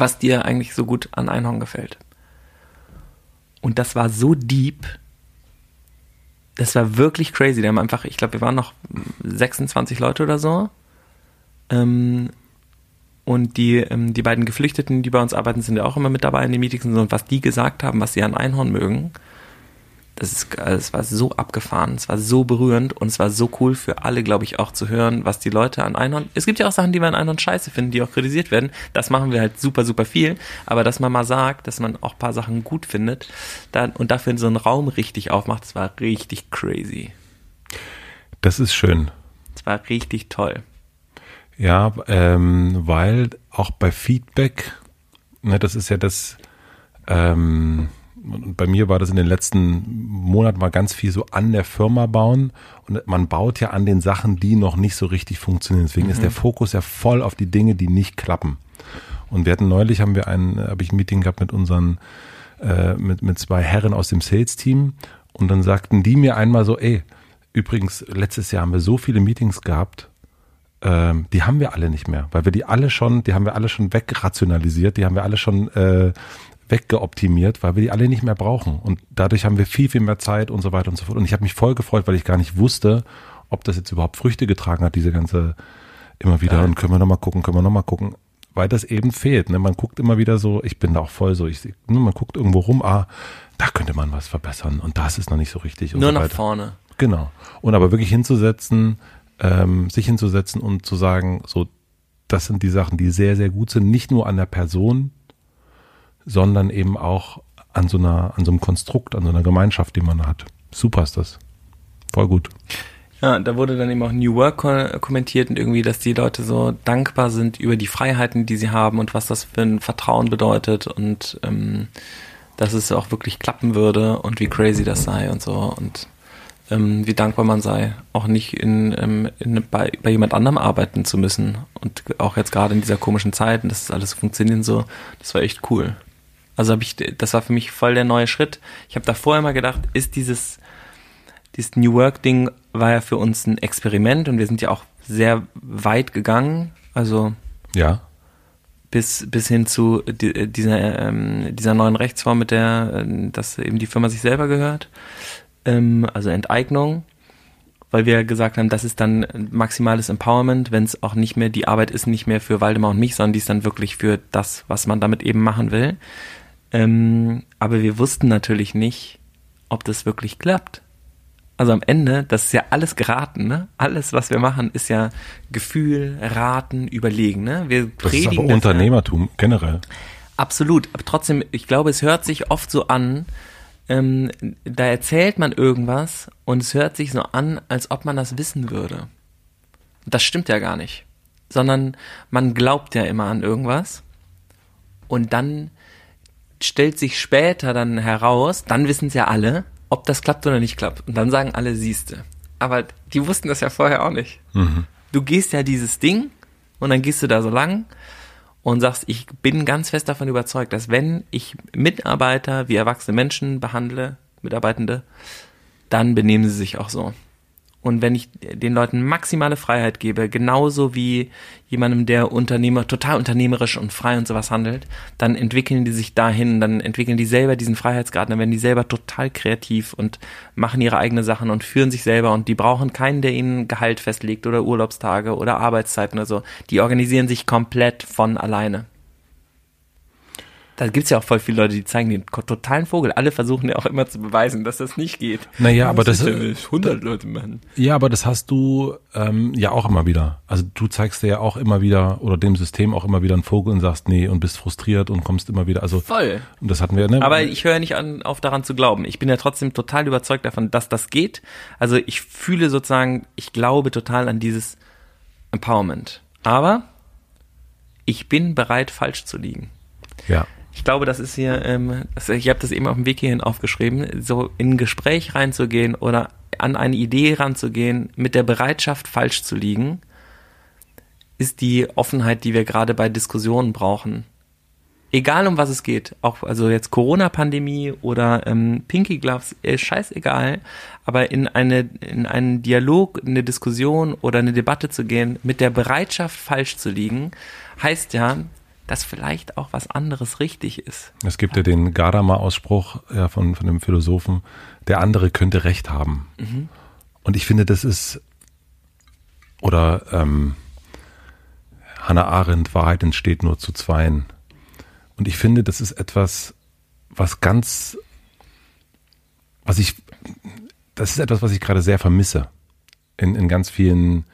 was dir eigentlich so gut an Einhorn gefällt. Und das war so deep. Das war wirklich crazy. Die haben einfach, ich glaube, wir waren noch 26 Leute oder so. Ähm, und die, ähm, die beiden Geflüchteten, die bei uns arbeiten, sind ja auch immer mit dabei in den Meetings und was die gesagt haben, was sie an Einhorn mögen. Das ist, also es war so abgefahren, es war so berührend und es war so cool für alle, glaube ich, auch zu hören, was die Leute an Einhorn. Es gibt ja auch Sachen, die wir an Einhorn scheiße finden, die auch kritisiert werden. Das machen wir halt super, super viel. Aber dass man mal sagt, dass man auch ein paar Sachen gut findet dann, und dafür so einen Raum richtig aufmacht, das war richtig crazy. Das ist schön. Das war richtig toll. Ja, ähm, weil auch bei Feedback, ne, das ist ja das, ähm, bei mir war das in den letzten Monaten mal ganz viel so an der Firma bauen und man baut ja an den Sachen, die noch nicht so richtig funktionieren. Deswegen mhm. ist der Fokus ja voll auf die Dinge, die nicht klappen. Und wir hatten neulich, haben wir ein, habe ich ein Meeting gehabt mit unseren, äh, mit, mit zwei Herren aus dem Sales-Team und dann sagten die mir einmal so, ey, übrigens, letztes Jahr haben wir so viele Meetings gehabt, ähm, die haben wir alle nicht mehr, weil wir die alle schon, die haben wir alle schon wegrationalisiert, die haben wir alle schon äh, weggeoptimiert, weil wir die alle nicht mehr brauchen. Und dadurch haben wir viel, viel mehr Zeit und so weiter und so fort. Und ich habe mich voll gefreut, weil ich gar nicht wusste, ob das jetzt überhaupt Früchte getragen hat, diese ganze immer wieder. Ja. Und können wir nochmal gucken, können wir nochmal gucken. Weil das eben fehlt. Ne? Man guckt immer wieder so, ich bin da auch voll so, ich, ne, man guckt irgendwo rum, ah, da könnte man was verbessern und das ist noch nicht so richtig. Nur so nach weiter. vorne. Genau. Und aber wirklich hinzusetzen, ähm, sich hinzusetzen und zu sagen, so, das sind die Sachen, die sehr, sehr gut sind, nicht nur an der Person, sondern eben auch an so einer, an so einem Konstrukt, an so einer Gemeinschaft, die man hat. Super ist das. Voll gut. Ja, da wurde dann eben auch New Work kommentiert und irgendwie, dass die Leute so dankbar sind über die Freiheiten, die sie haben und was das für ein Vertrauen bedeutet und ähm, dass es auch wirklich klappen würde und wie crazy das sei und so und ähm, wie dankbar man sei, auch nicht in, ähm, in, bei, bei jemand anderem arbeiten zu müssen. Und auch jetzt gerade in dieser komischen Zeit, und das alles funktionieren so, das war echt cool. Also habe ich, das war für mich voll der neue Schritt. Ich habe da vorher mal gedacht, ist dieses, dieses New Work Ding war ja für uns ein Experiment und wir sind ja auch sehr weit gegangen. Also ja. bis, bis hin zu dieser, ähm, dieser neuen Rechtsform, mit der, äh, dass eben die Firma sich selber gehört ähm, also Enteignung, weil wir gesagt haben, das ist dann maximales Empowerment, wenn es auch nicht mehr, die Arbeit ist nicht mehr für Waldemar und mich, sondern die ist dann wirklich für das, was man damit eben machen will. Ähm, aber wir wussten natürlich nicht, ob das wirklich klappt. Also am Ende, das ist ja alles geraten, ne? Alles, was wir machen, ist ja Gefühl, Raten, Überlegen, ne? Wir das predigen ist aber Unternehmertum ja. generell. Absolut, aber trotzdem, ich glaube, es hört sich oft so an, ähm, da erzählt man irgendwas und es hört sich so an, als ob man das wissen würde. Das stimmt ja gar nicht. Sondern man glaubt ja immer an irgendwas und dann stellt sich später dann heraus, dann wissen es ja alle, ob das klappt oder nicht klappt. Und dann sagen alle, siehste. Aber die wussten das ja vorher auch nicht. Mhm. Du gehst ja dieses Ding und dann gehst du da so lang und sagst, ich bin ganz fest davon überzeugt, dass wenn ich Mitarbeiter wie erwachsene Menschen behandle, Mitarbeitende, dann benehmen sie sich auch so. Und wenn ich den Leuten maximale Freiheit gebe, genauso wie jemandem, der Unternehmer, total unternehmerisch und frei und sowas handelt, dann entwickeln die sich dahin, dann entwickeln die selber diesen Freiheitsgrad, dann werden die selber total kreativ und machen ihre eigenen Sachen und führen sich selber und die brauchen keinen, der ihnen Gehalt festlegt oder Urlaubstage oder Arbeitszeiten oder so. Die organisieren sich komplett von alleine. Da gibt's ja auch voll viele Leute, die zeigen den totalen Vogel. Alle versuchen ja auch immer zu beweisen, dass das nicht geht. Naja, aber das, das 100 Leute machen. Ja, aber das hast du ähm, ja auch immer wieder. Also du zeigst dir ja auch immer wieder oder dem System auch immer wieder einen Vogel und sagst nee und bist frustriert und kommst immer wieder. Also voll. Und das hatten wir. Ne? Aber ich höre nicht an, auf daran zu glauben. Ich bin ja trotzdem total überzeugt davon, dass das geht. Also ich fühle sozusagen, ich glaube total an dieses Empowerment. Aber ich bin bereit, falsch zu liegen. Ja. Ich glaube, das ist hier, ähm, ich habe das eben auf dem Weg hierhin aufgeschrieben, so in ein Gespräch reinzugehen oder an eine Idee ranzugehen, mit der Bereitschaft falsch zu liegen, ist die Offenheit, die wir gerade bei Diskussionen brauchen. Egal um was es geht, auch also jetzt Corona-Pandemie oder ähm, Pinky Gloves, ist scheißegal, aber in eine in einen Dialog, in eine Diskussion oder eine Debatte zu gehen, mit der Bereitschaft falsch zu liegen, heißt ja, dass vielleicht auch was anderes richtig ist. Es gibt ja den Gadamer-Ausspruch ja, von, von dem Philosophen, der andere könnte Recht haben. Mhm. Und ich finde, das ist, oder ähm, Hannah Arendt, Wahrheit entsteht nur zu zweien. Und ich finde, das ist etwas, was ganz, was ich, das ist etwas, was ich gerade sehr vermisse. In, in ganz vielen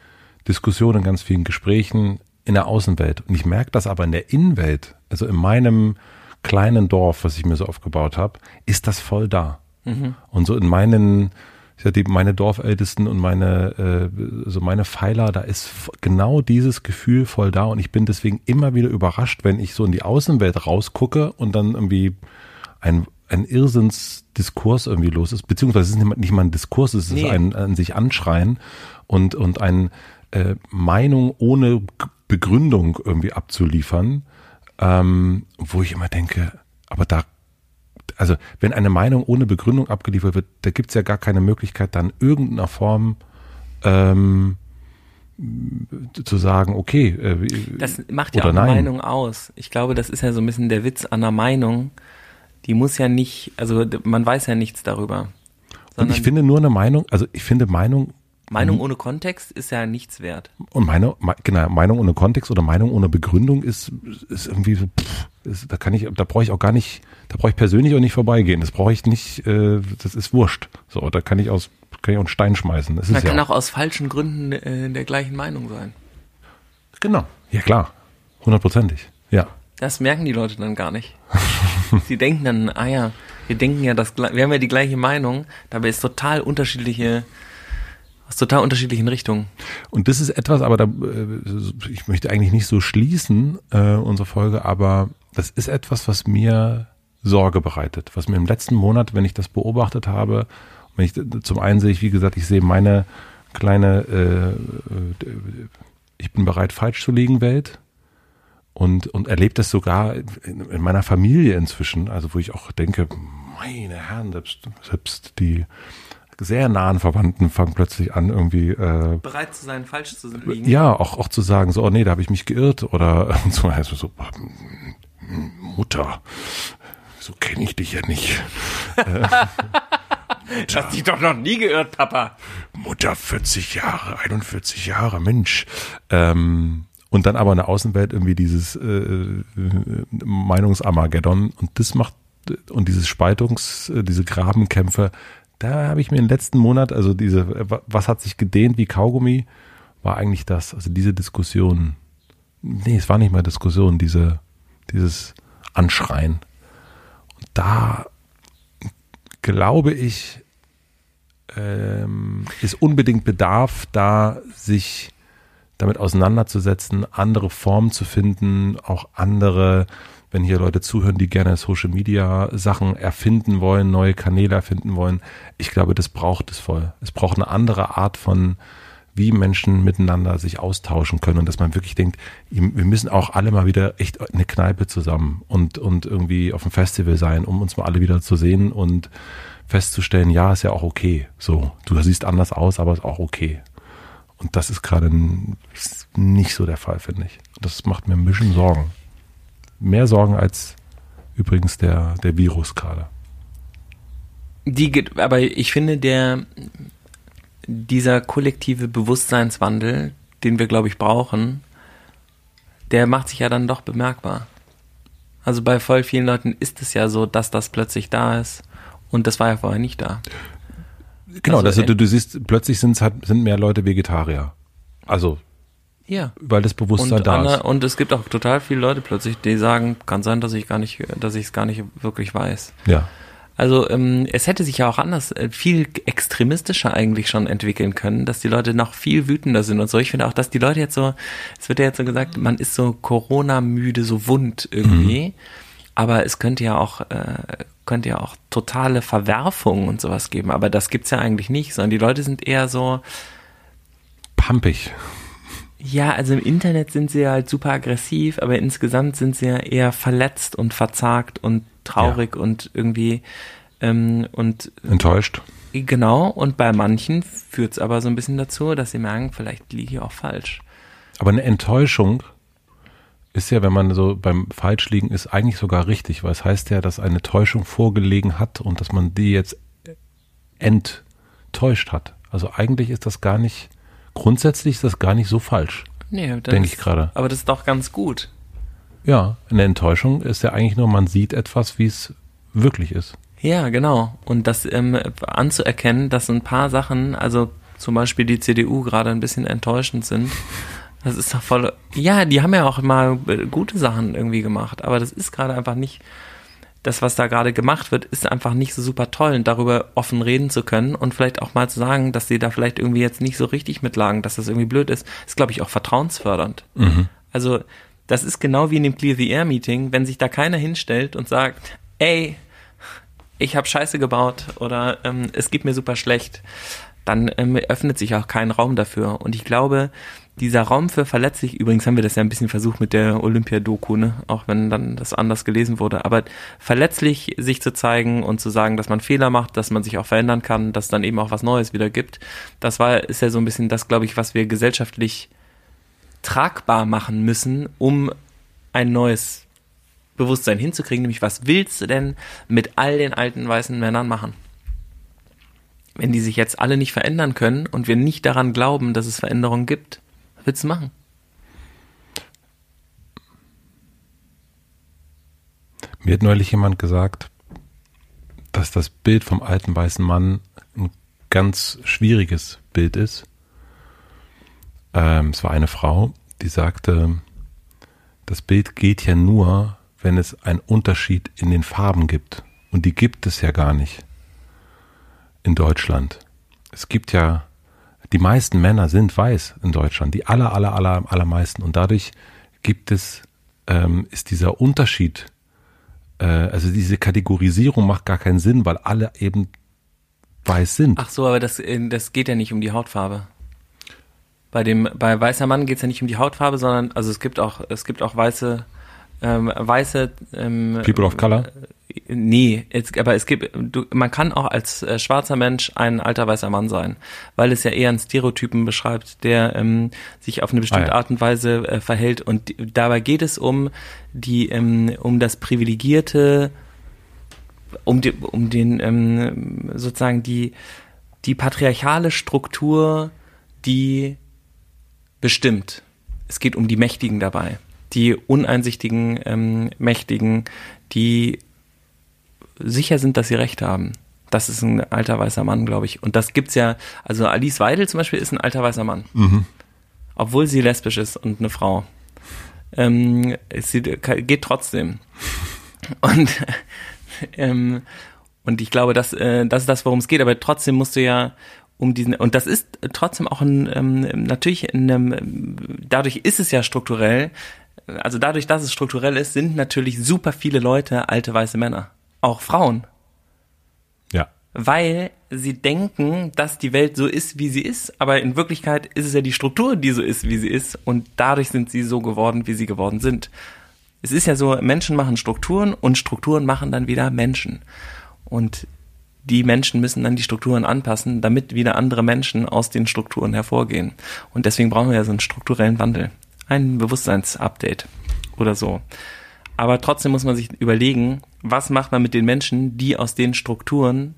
Diskussionen, in ganz vielen Gesprächen, in der Außenwelt. Und ich merke das aber in der Innenwelt, also in meinem kleinen Dorf, was ich mir so aufgebaut habe, ist das voll da. Mhm. Und so in meinen, ich sag, die, meine Dorfältesten und meine, äh, so meine Pfeiler, da ist genau dieses Gefühl voll da. Und ich bin deswegen immer wieder überrascht, wenn ich so in die Außenwelt rausgucke und dann irgendwie ein, ein Irrsinnsdiskurs irgendwie los ist, beziehungsweise es ist nicht mal ein Diskurs, es ist nee. ein, ein sich anschreien und, und ein äh, Meinung ohne Begründung irgendwie abzuliefern, ähm, wo ich immer denke, aber da, also wenn eine Meinung ohne Begründung abgeliefert wird, da gibt es ja gar keine Möglichkeit, dann irgendeiner Form ähm, zu sagen, okay. Äh, das macht ja auch eine Meinung aus. Ich glaube, das ist ja so ein bisschen der Witz an der Meinung. Die muss ja nicht, also man weiß ja nichts darüber. Und ich finde nur eine Meinung, also ich finde Meinung Meinung mhm. ohne Kontext ist ja nichts wert. Und meine, genau, Meinung ohne Kontext oder Meinung ohne Begründung ist, ist irgendwie so, pff, ist, da kann ich, da brauche ich auch gar nicht, da brauche ich persönlich auch nicht vorbeigehen. Das brauche ich nicht, äh, das ist wurscht. So, da kann ich aus, kann ich auch einen Stein schmeißen. Das Man kann ja auch aus falschen Gründen äh, der gleichen Meinung sein. Genau. Ja klar. Hundertprozentig. Ja. Das merken die Leute dann gar nicht. Sie denken dann, ah ja, wir denken ja das, wir haben ja die gleiche Meinung, dabei ist total unterschiedliche aus total unterschiedlichen Richtungen. Und das ist etwas, aber da, äh, ich möchte eigentlich nicht so schließen, äh, unsere Folge, aber das ist etwas, was mir Sorge bereitet, was mir im letzten Monat, wenn ich das beobachtet habe, wenn ich zum einen sehe ich, wie gesagt, ich sehe meine kleine, äh, äh, ich bin bereit, falsch zu liegen Welt und, und erlebe das sogar in, in, meiner Familie inzwischen, also wo ich auch denke, meine Herren, selbst, selbst die sehr nahen Verwandten fangen plötzlich an, irgendwie äh, bereit zu sein, falsch zu liegen. Ja, auch, auch zu sagen, so, oh nee, da habe ich mich geirrt oder so, also so Mutter, so kenne ich dich ja nicht. Du hast dich doch noch nie geirrt, Papa. Mutter 40 Jahre, 41 Jahre, Mensch. Ähm, und dann aber in der Außenwelt irgendwie dieses äh, äh Meinungsarmageddon und das macht und dieses Spaltungs, äh, diese Grabenkämpfe, da habe ich mir im letzten Monat, also diese, was hat sich gedehnt wie Kaugummi, war eigentlich das, also diese Diskussion. Nee, es war nicht mal Diskussion, diese, dieses Anschreien. Und da glaube ich, ähm, ist unbedingt Bedarf, da sich damit auseinanderzusetzen, andere Formen zu finden, auch andere wenn hier Leute zuhören, die gerne Social Media Sachen erfinden wollen, neue Kanäle erfinden wollen. Ich glaube, das braucht es voll. Es braucht eine andere Art von, wie Menschen miteinander sich austauschen können und dass man wirklich denkt, wir müssen auch alle mal wieder echt eine Kneipe zusammen und, und irgendwie auf dem Festival sein, um uns mal alle wieder zu sehen und festzustellen, ja, ist ja auch okay. So, du siehst anders aus, aber ist auch okay. Und das ist gerade nicht so der Fall, finde ich. Das macht mir ein bisschen Sorgen mehr Sorgen als übrigens der, der Virus gerade. Die, aber ich finde, der, dieser kollektive Bewusstseinswandel, den wir, glaube ich, brauchen, der macht sich ja dann doch bemerkbar. Also bei voll vielen Leuten ist es ja so, dass das plötzlich da ist und das war ja vorher nicht da. Genau, also, also du, du siehst, plötzlich sind, sind mehr Leute Vegetarier. Also ja. Weil das Bewusstsein und da ist. Und es gibt auch total viele Leute plötzlich, die sagen, kann sein, dass ich gar nicht, dass ich es gar nicht wirklich weiß. Ja. Also ähm, es hätte sich ja auch anders, äh, viel extremistischer eigentlich schon entwickeln können, dass die Leute noch viel wütender sind und so. Ich finde auch, dass die Leute jetzt so, es wird ja jetzt so gesagt, man ist so Corona-müde, so wund irgendwie. Mhm. Aber es könnte ja auch, äh, könnte ja auch totale Verwerfungen und sowas geben. Aber das gibt's ja eigentlich nicht, sondern die Leute sind eher so pumpig. Ja, also im Internet sind sie halt super aggressiv, aber insgesamt sind sie ja eher verletzt und verzagt und traurig ja. und irgendwie ähm, und enttäuscht. Genau, und bei manchen führt es aber so ein bisschen dazu, dass sie merken, vielleicht liege ich auch falsch. Aber eine Enttäuschung ist ja, wenn man so beim Falschliegen ist, eigentlich sogar richtig, weil es heißt ja, dass eine Täuschung vorgelegen hat und dass man die jetzt enttäuscht hat. Also eigentlich ist das gar nicht grundsätzlich ist das gar nicht so falsch. Nee, denke ich gerade. Aber das ist doch ganz gut. Ja, eine Enttäuschung ist ja eigentlich nur, man sieht etwas, wie es wirklich ist. Ja, genau. Und das ähm, anzuerkennen, dass ein paar Sachen, also zum Beispiel die CDU gerade ein bisschen enttäuschend sind, das ist doch voll. Ja, die haben ja auch mal gute Sachen irgendwie gemacht, aber das ist gerade einfach nicht das, was da gerade gemacht wird, ist einfach nicht so super toll und darüber offen reden zu können und vielleicht auch mal zu sagen, dass sie da vielleicht irgendwie jetzt nicht so richtig mitlagen, dass das irgendwie blöd ist, ist, glaube ich, auch vertrauensfördernd. Mhm. Also, das ist genau wie in dem Clear the Air Meeting, wenn sich da keiner hinstellt und sagt, ey, ich habe Scheiße gebaut oder ähm, es geht mir super schlecht, dann ähm, öffnet sich auch kein Raum dafür. Und ich glaube, dieser Raum für verletzlich, übrigens haben wir das ja ein bisschen versucht mit der Olympia-Doku, ne? auch wenn dann das anders gelesen wurde, aber verletzlich sich zu zeigen und zu sagen, dass man Fehler macht, dass man sich auch verändern kann, dass dann eben auch was Neues wieder gibt, das war, ist ja so ein bisschen das, glaube ich, was wir gesellschaftlich tragbar machen müssen, um ein neues Bewusstsein hinzukriegen, nämlich was willst du denn mit all den alten weißen Männern machen? Wenn die sich jetzt alle nicht verändern können und wir nicht daran glauben, dass es Veränderungen gibt, willst du machen? Mir hat neulich jemand gesagt, dass das Bild vom alten weißen Mann ein ganz schwieriges Bild ist. Ähm, es war eine Frau, die sagte, das Bild geht ja nur, wenn es einen Unterschied in den Farben gibt. Und die gibt es ja gar nicht in Deutschland. Es gibt ja die meisten Männer sind weiß in Deutschland, die aller, aller, aller, allermeisten. Und dadurch gibt es, ähm, ist dieser Unterschied, äh, also diese Kategorisierung macht gar keinen Sinn, weil alle eben weiß sind. Ach so, aber das, äh, das geht ja nicht um die Hautfarbe. Bei dem, bei weißer Mann geht es ja nicht um die Hautfarbe, sondern, also es gibt auch, es gibt auch weiße, ähm, weiße ähm, People of Color? Nee, jetzt, aber es gibt, du, man kann auch als äh, schwarzer Mensch ein alter weißer Mann sein, weil es ja eher einen Stereotypen beschreibt, der ähm, sich auf eine bestimmte ah, ja. Art und Weise äh, verhält. Und die, dabei geht es um die, ähm, um das privilegierte, um, die, um den ähm, sozusagen die die patriarchale Struktur, die bestimmt. Es geht um die Mächtigen dabei, die uneinsichtigen ähm, Mächtigen, die sicher sind, dass sie recht haben. Das ist ein alter weißer Mann, glaube ich. Und das gibt's ja, also Alice Weidel zum Beispiel ist ein alter weißer Mann. Mhm. Obwohl sie lesbisch ist und eine Frau. Ähm, sie geht trotzdem. Und, ähm, und ich glaube, dass, äh, das ist das, worum es geht. Aber trotzdem musst du ja um diesen, und das ist trotzdem auch ein, ähm, natürlich in einem, dadurch ist es ja strukturell, also dadurch, dass es strukturell ist, sind natürlich super viele Leute alte weiße Männer auch Frauen. Ja. Weil sie denken, dass die Welt so ist, wie sie ist, aber in Wirklichkeit ist es ja die Struktur, die so ist, wie sie ist und dadurch sind sie so geworden, wie sie geworden sind. Es ist ja so, Menschen machen Strukturen und Strukturen machen dann wieder Menschen. Und die Menschen müssen dann die Strukturen anpassen, damit wieder andere Menschen aus den Strukturen hervorgehen. Und deswegen brauchen wir ja so einen strukturellen Wandel. Ein Bewusstseinsupdate oder so. Aber trotzdem muss man sich überlegen, was macht man mit den Menschen, die aus den Strukturen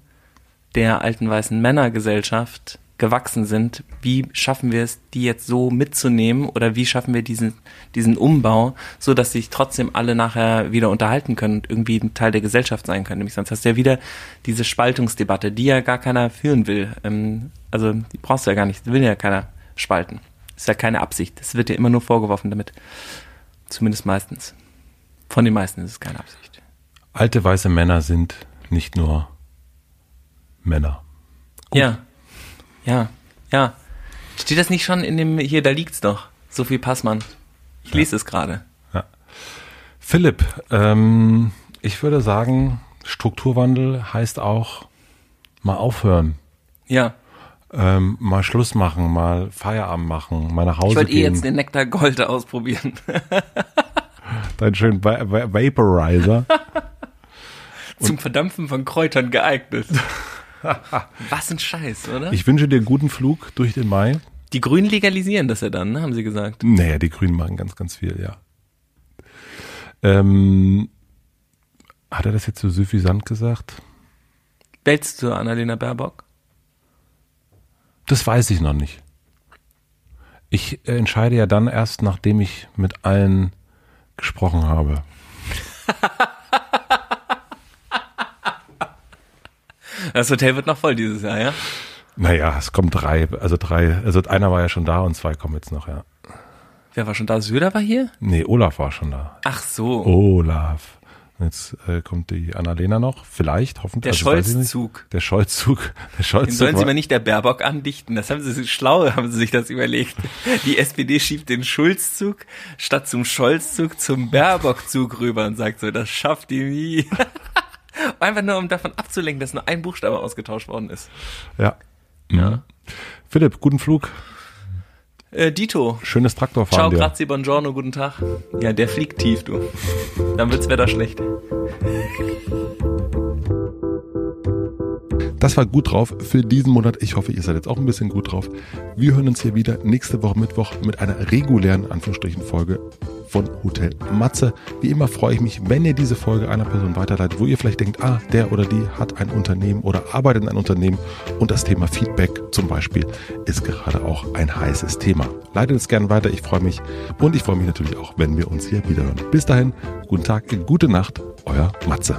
der alten weißen Männergesellschaft gewachsen sind, wie schaffen wir es, die jetzt so mitzunehmen oder wie schaffen wir diesen, diesen Umbau, so dass sich trotzdem alle nachher wieder unterhalten können und irgendwie ein Teil der Gesellschaft sein können. Nämlich sonst hast du ja wieder diese Spaltungsdebatte, die ja gar keiner führen will. Ähm, also die brauchst du ja gar nicht, will ja keiner spalten. Ist ja keine Absicht. Das wird ja immer nur vorgeworfen damit. Zumindest meistens. Von den meisten ist es keine Absicht. Alte weiße Männer sind nicht nur Männer. Gut. Ja. Ja. Ja. Steht das nicht schon in dem, hier, da liegt's doch. Sophie Passmann. Ich ja. lese es gerade. Ja. Philipp, ähm, ich würde sagen, Strukturwandel heißt auch mal aufhören. Ja. Ähm, mal Schluss machen, mal Feierabend machen, mal nach Hause ich wollte eh jetzt den Nektar Gold ausprobieren. Dein schönen Va Va Vaporizer. Zum Verdampfen von Kräutern geeignet. Was ein Scheiß, oder? Ich wünsche dir einen guten Flug durch den Mai. Die Grünen legalisieren das ja dann, ne, haben sie gesagt. Naja, die Grünen machen ganz, ganz viel, ja. Ähm, hat er das jetzt so suffisant gesagt? Wählst du Annalena Baerbock? Das weiß ich noch nicht. Ich äh, entscheide ja dann erst, nachdem ich mit allen gesprochen habe. Das Hotel wird noch voll dieses Jahr, ja? Naja, es kommen drei, also drei, also einer war ja schon da und zwei kommen jetzt noch, ja. Wer war schon da? Söder war hier? Nee, Olaf war schon da. Ach so. Olaf. Jetzt äh, kommt die Annalena noch, vielleicht, hoffentlich. Der also, Scholzzug. Der Scholzzug. Der Scholzzug. Den sollen sie mal nicht der Baerbock andichten. Das haben sie schlau, haben sie sich das überlegt. Die SPD schiebt den Schulzzug statt zum Scholzzug zum Baerbockzug rüber und sagt so, das schafft die nie. Einfach nur, um davon abzulenken, dass nur ein Buchstabe ausgetauscht worden ist. Ja. Ja. Philipp, guten Flug. Äh, Dito. Schönes Traktorfahren. Ciao, dir. grazie, buongiorno, guten Tag. Ja, der fliegt tief, du. Dann wird's Wetter schlecht. Das war gut drauf für diesen Monat. Ich hoffe, ihr seid jetzt auch ein bisschen gut drauf. Wir hören uns hier wieder nächste Woche Mittwoch mit einer regulären Anführungsstrichen Folge von Hotel Matze. Wie immer freue ich mich, wenn ihr diese Folge einer Person weiterleitet, wo ihr vielleicht denkt, ah, der oder die hat ein Unternehmen oder arbeitet in einem Unternehmen und das Thema Feedback zum Beispiel ist gerade auch ein heißes Thema. Leitet es gerne weiter, ich freue mich und ich freue mich natürlich auch, wenn wir uns hier wieder hören. Bis dahin, guten Tag, gute Nacht, euer Matze.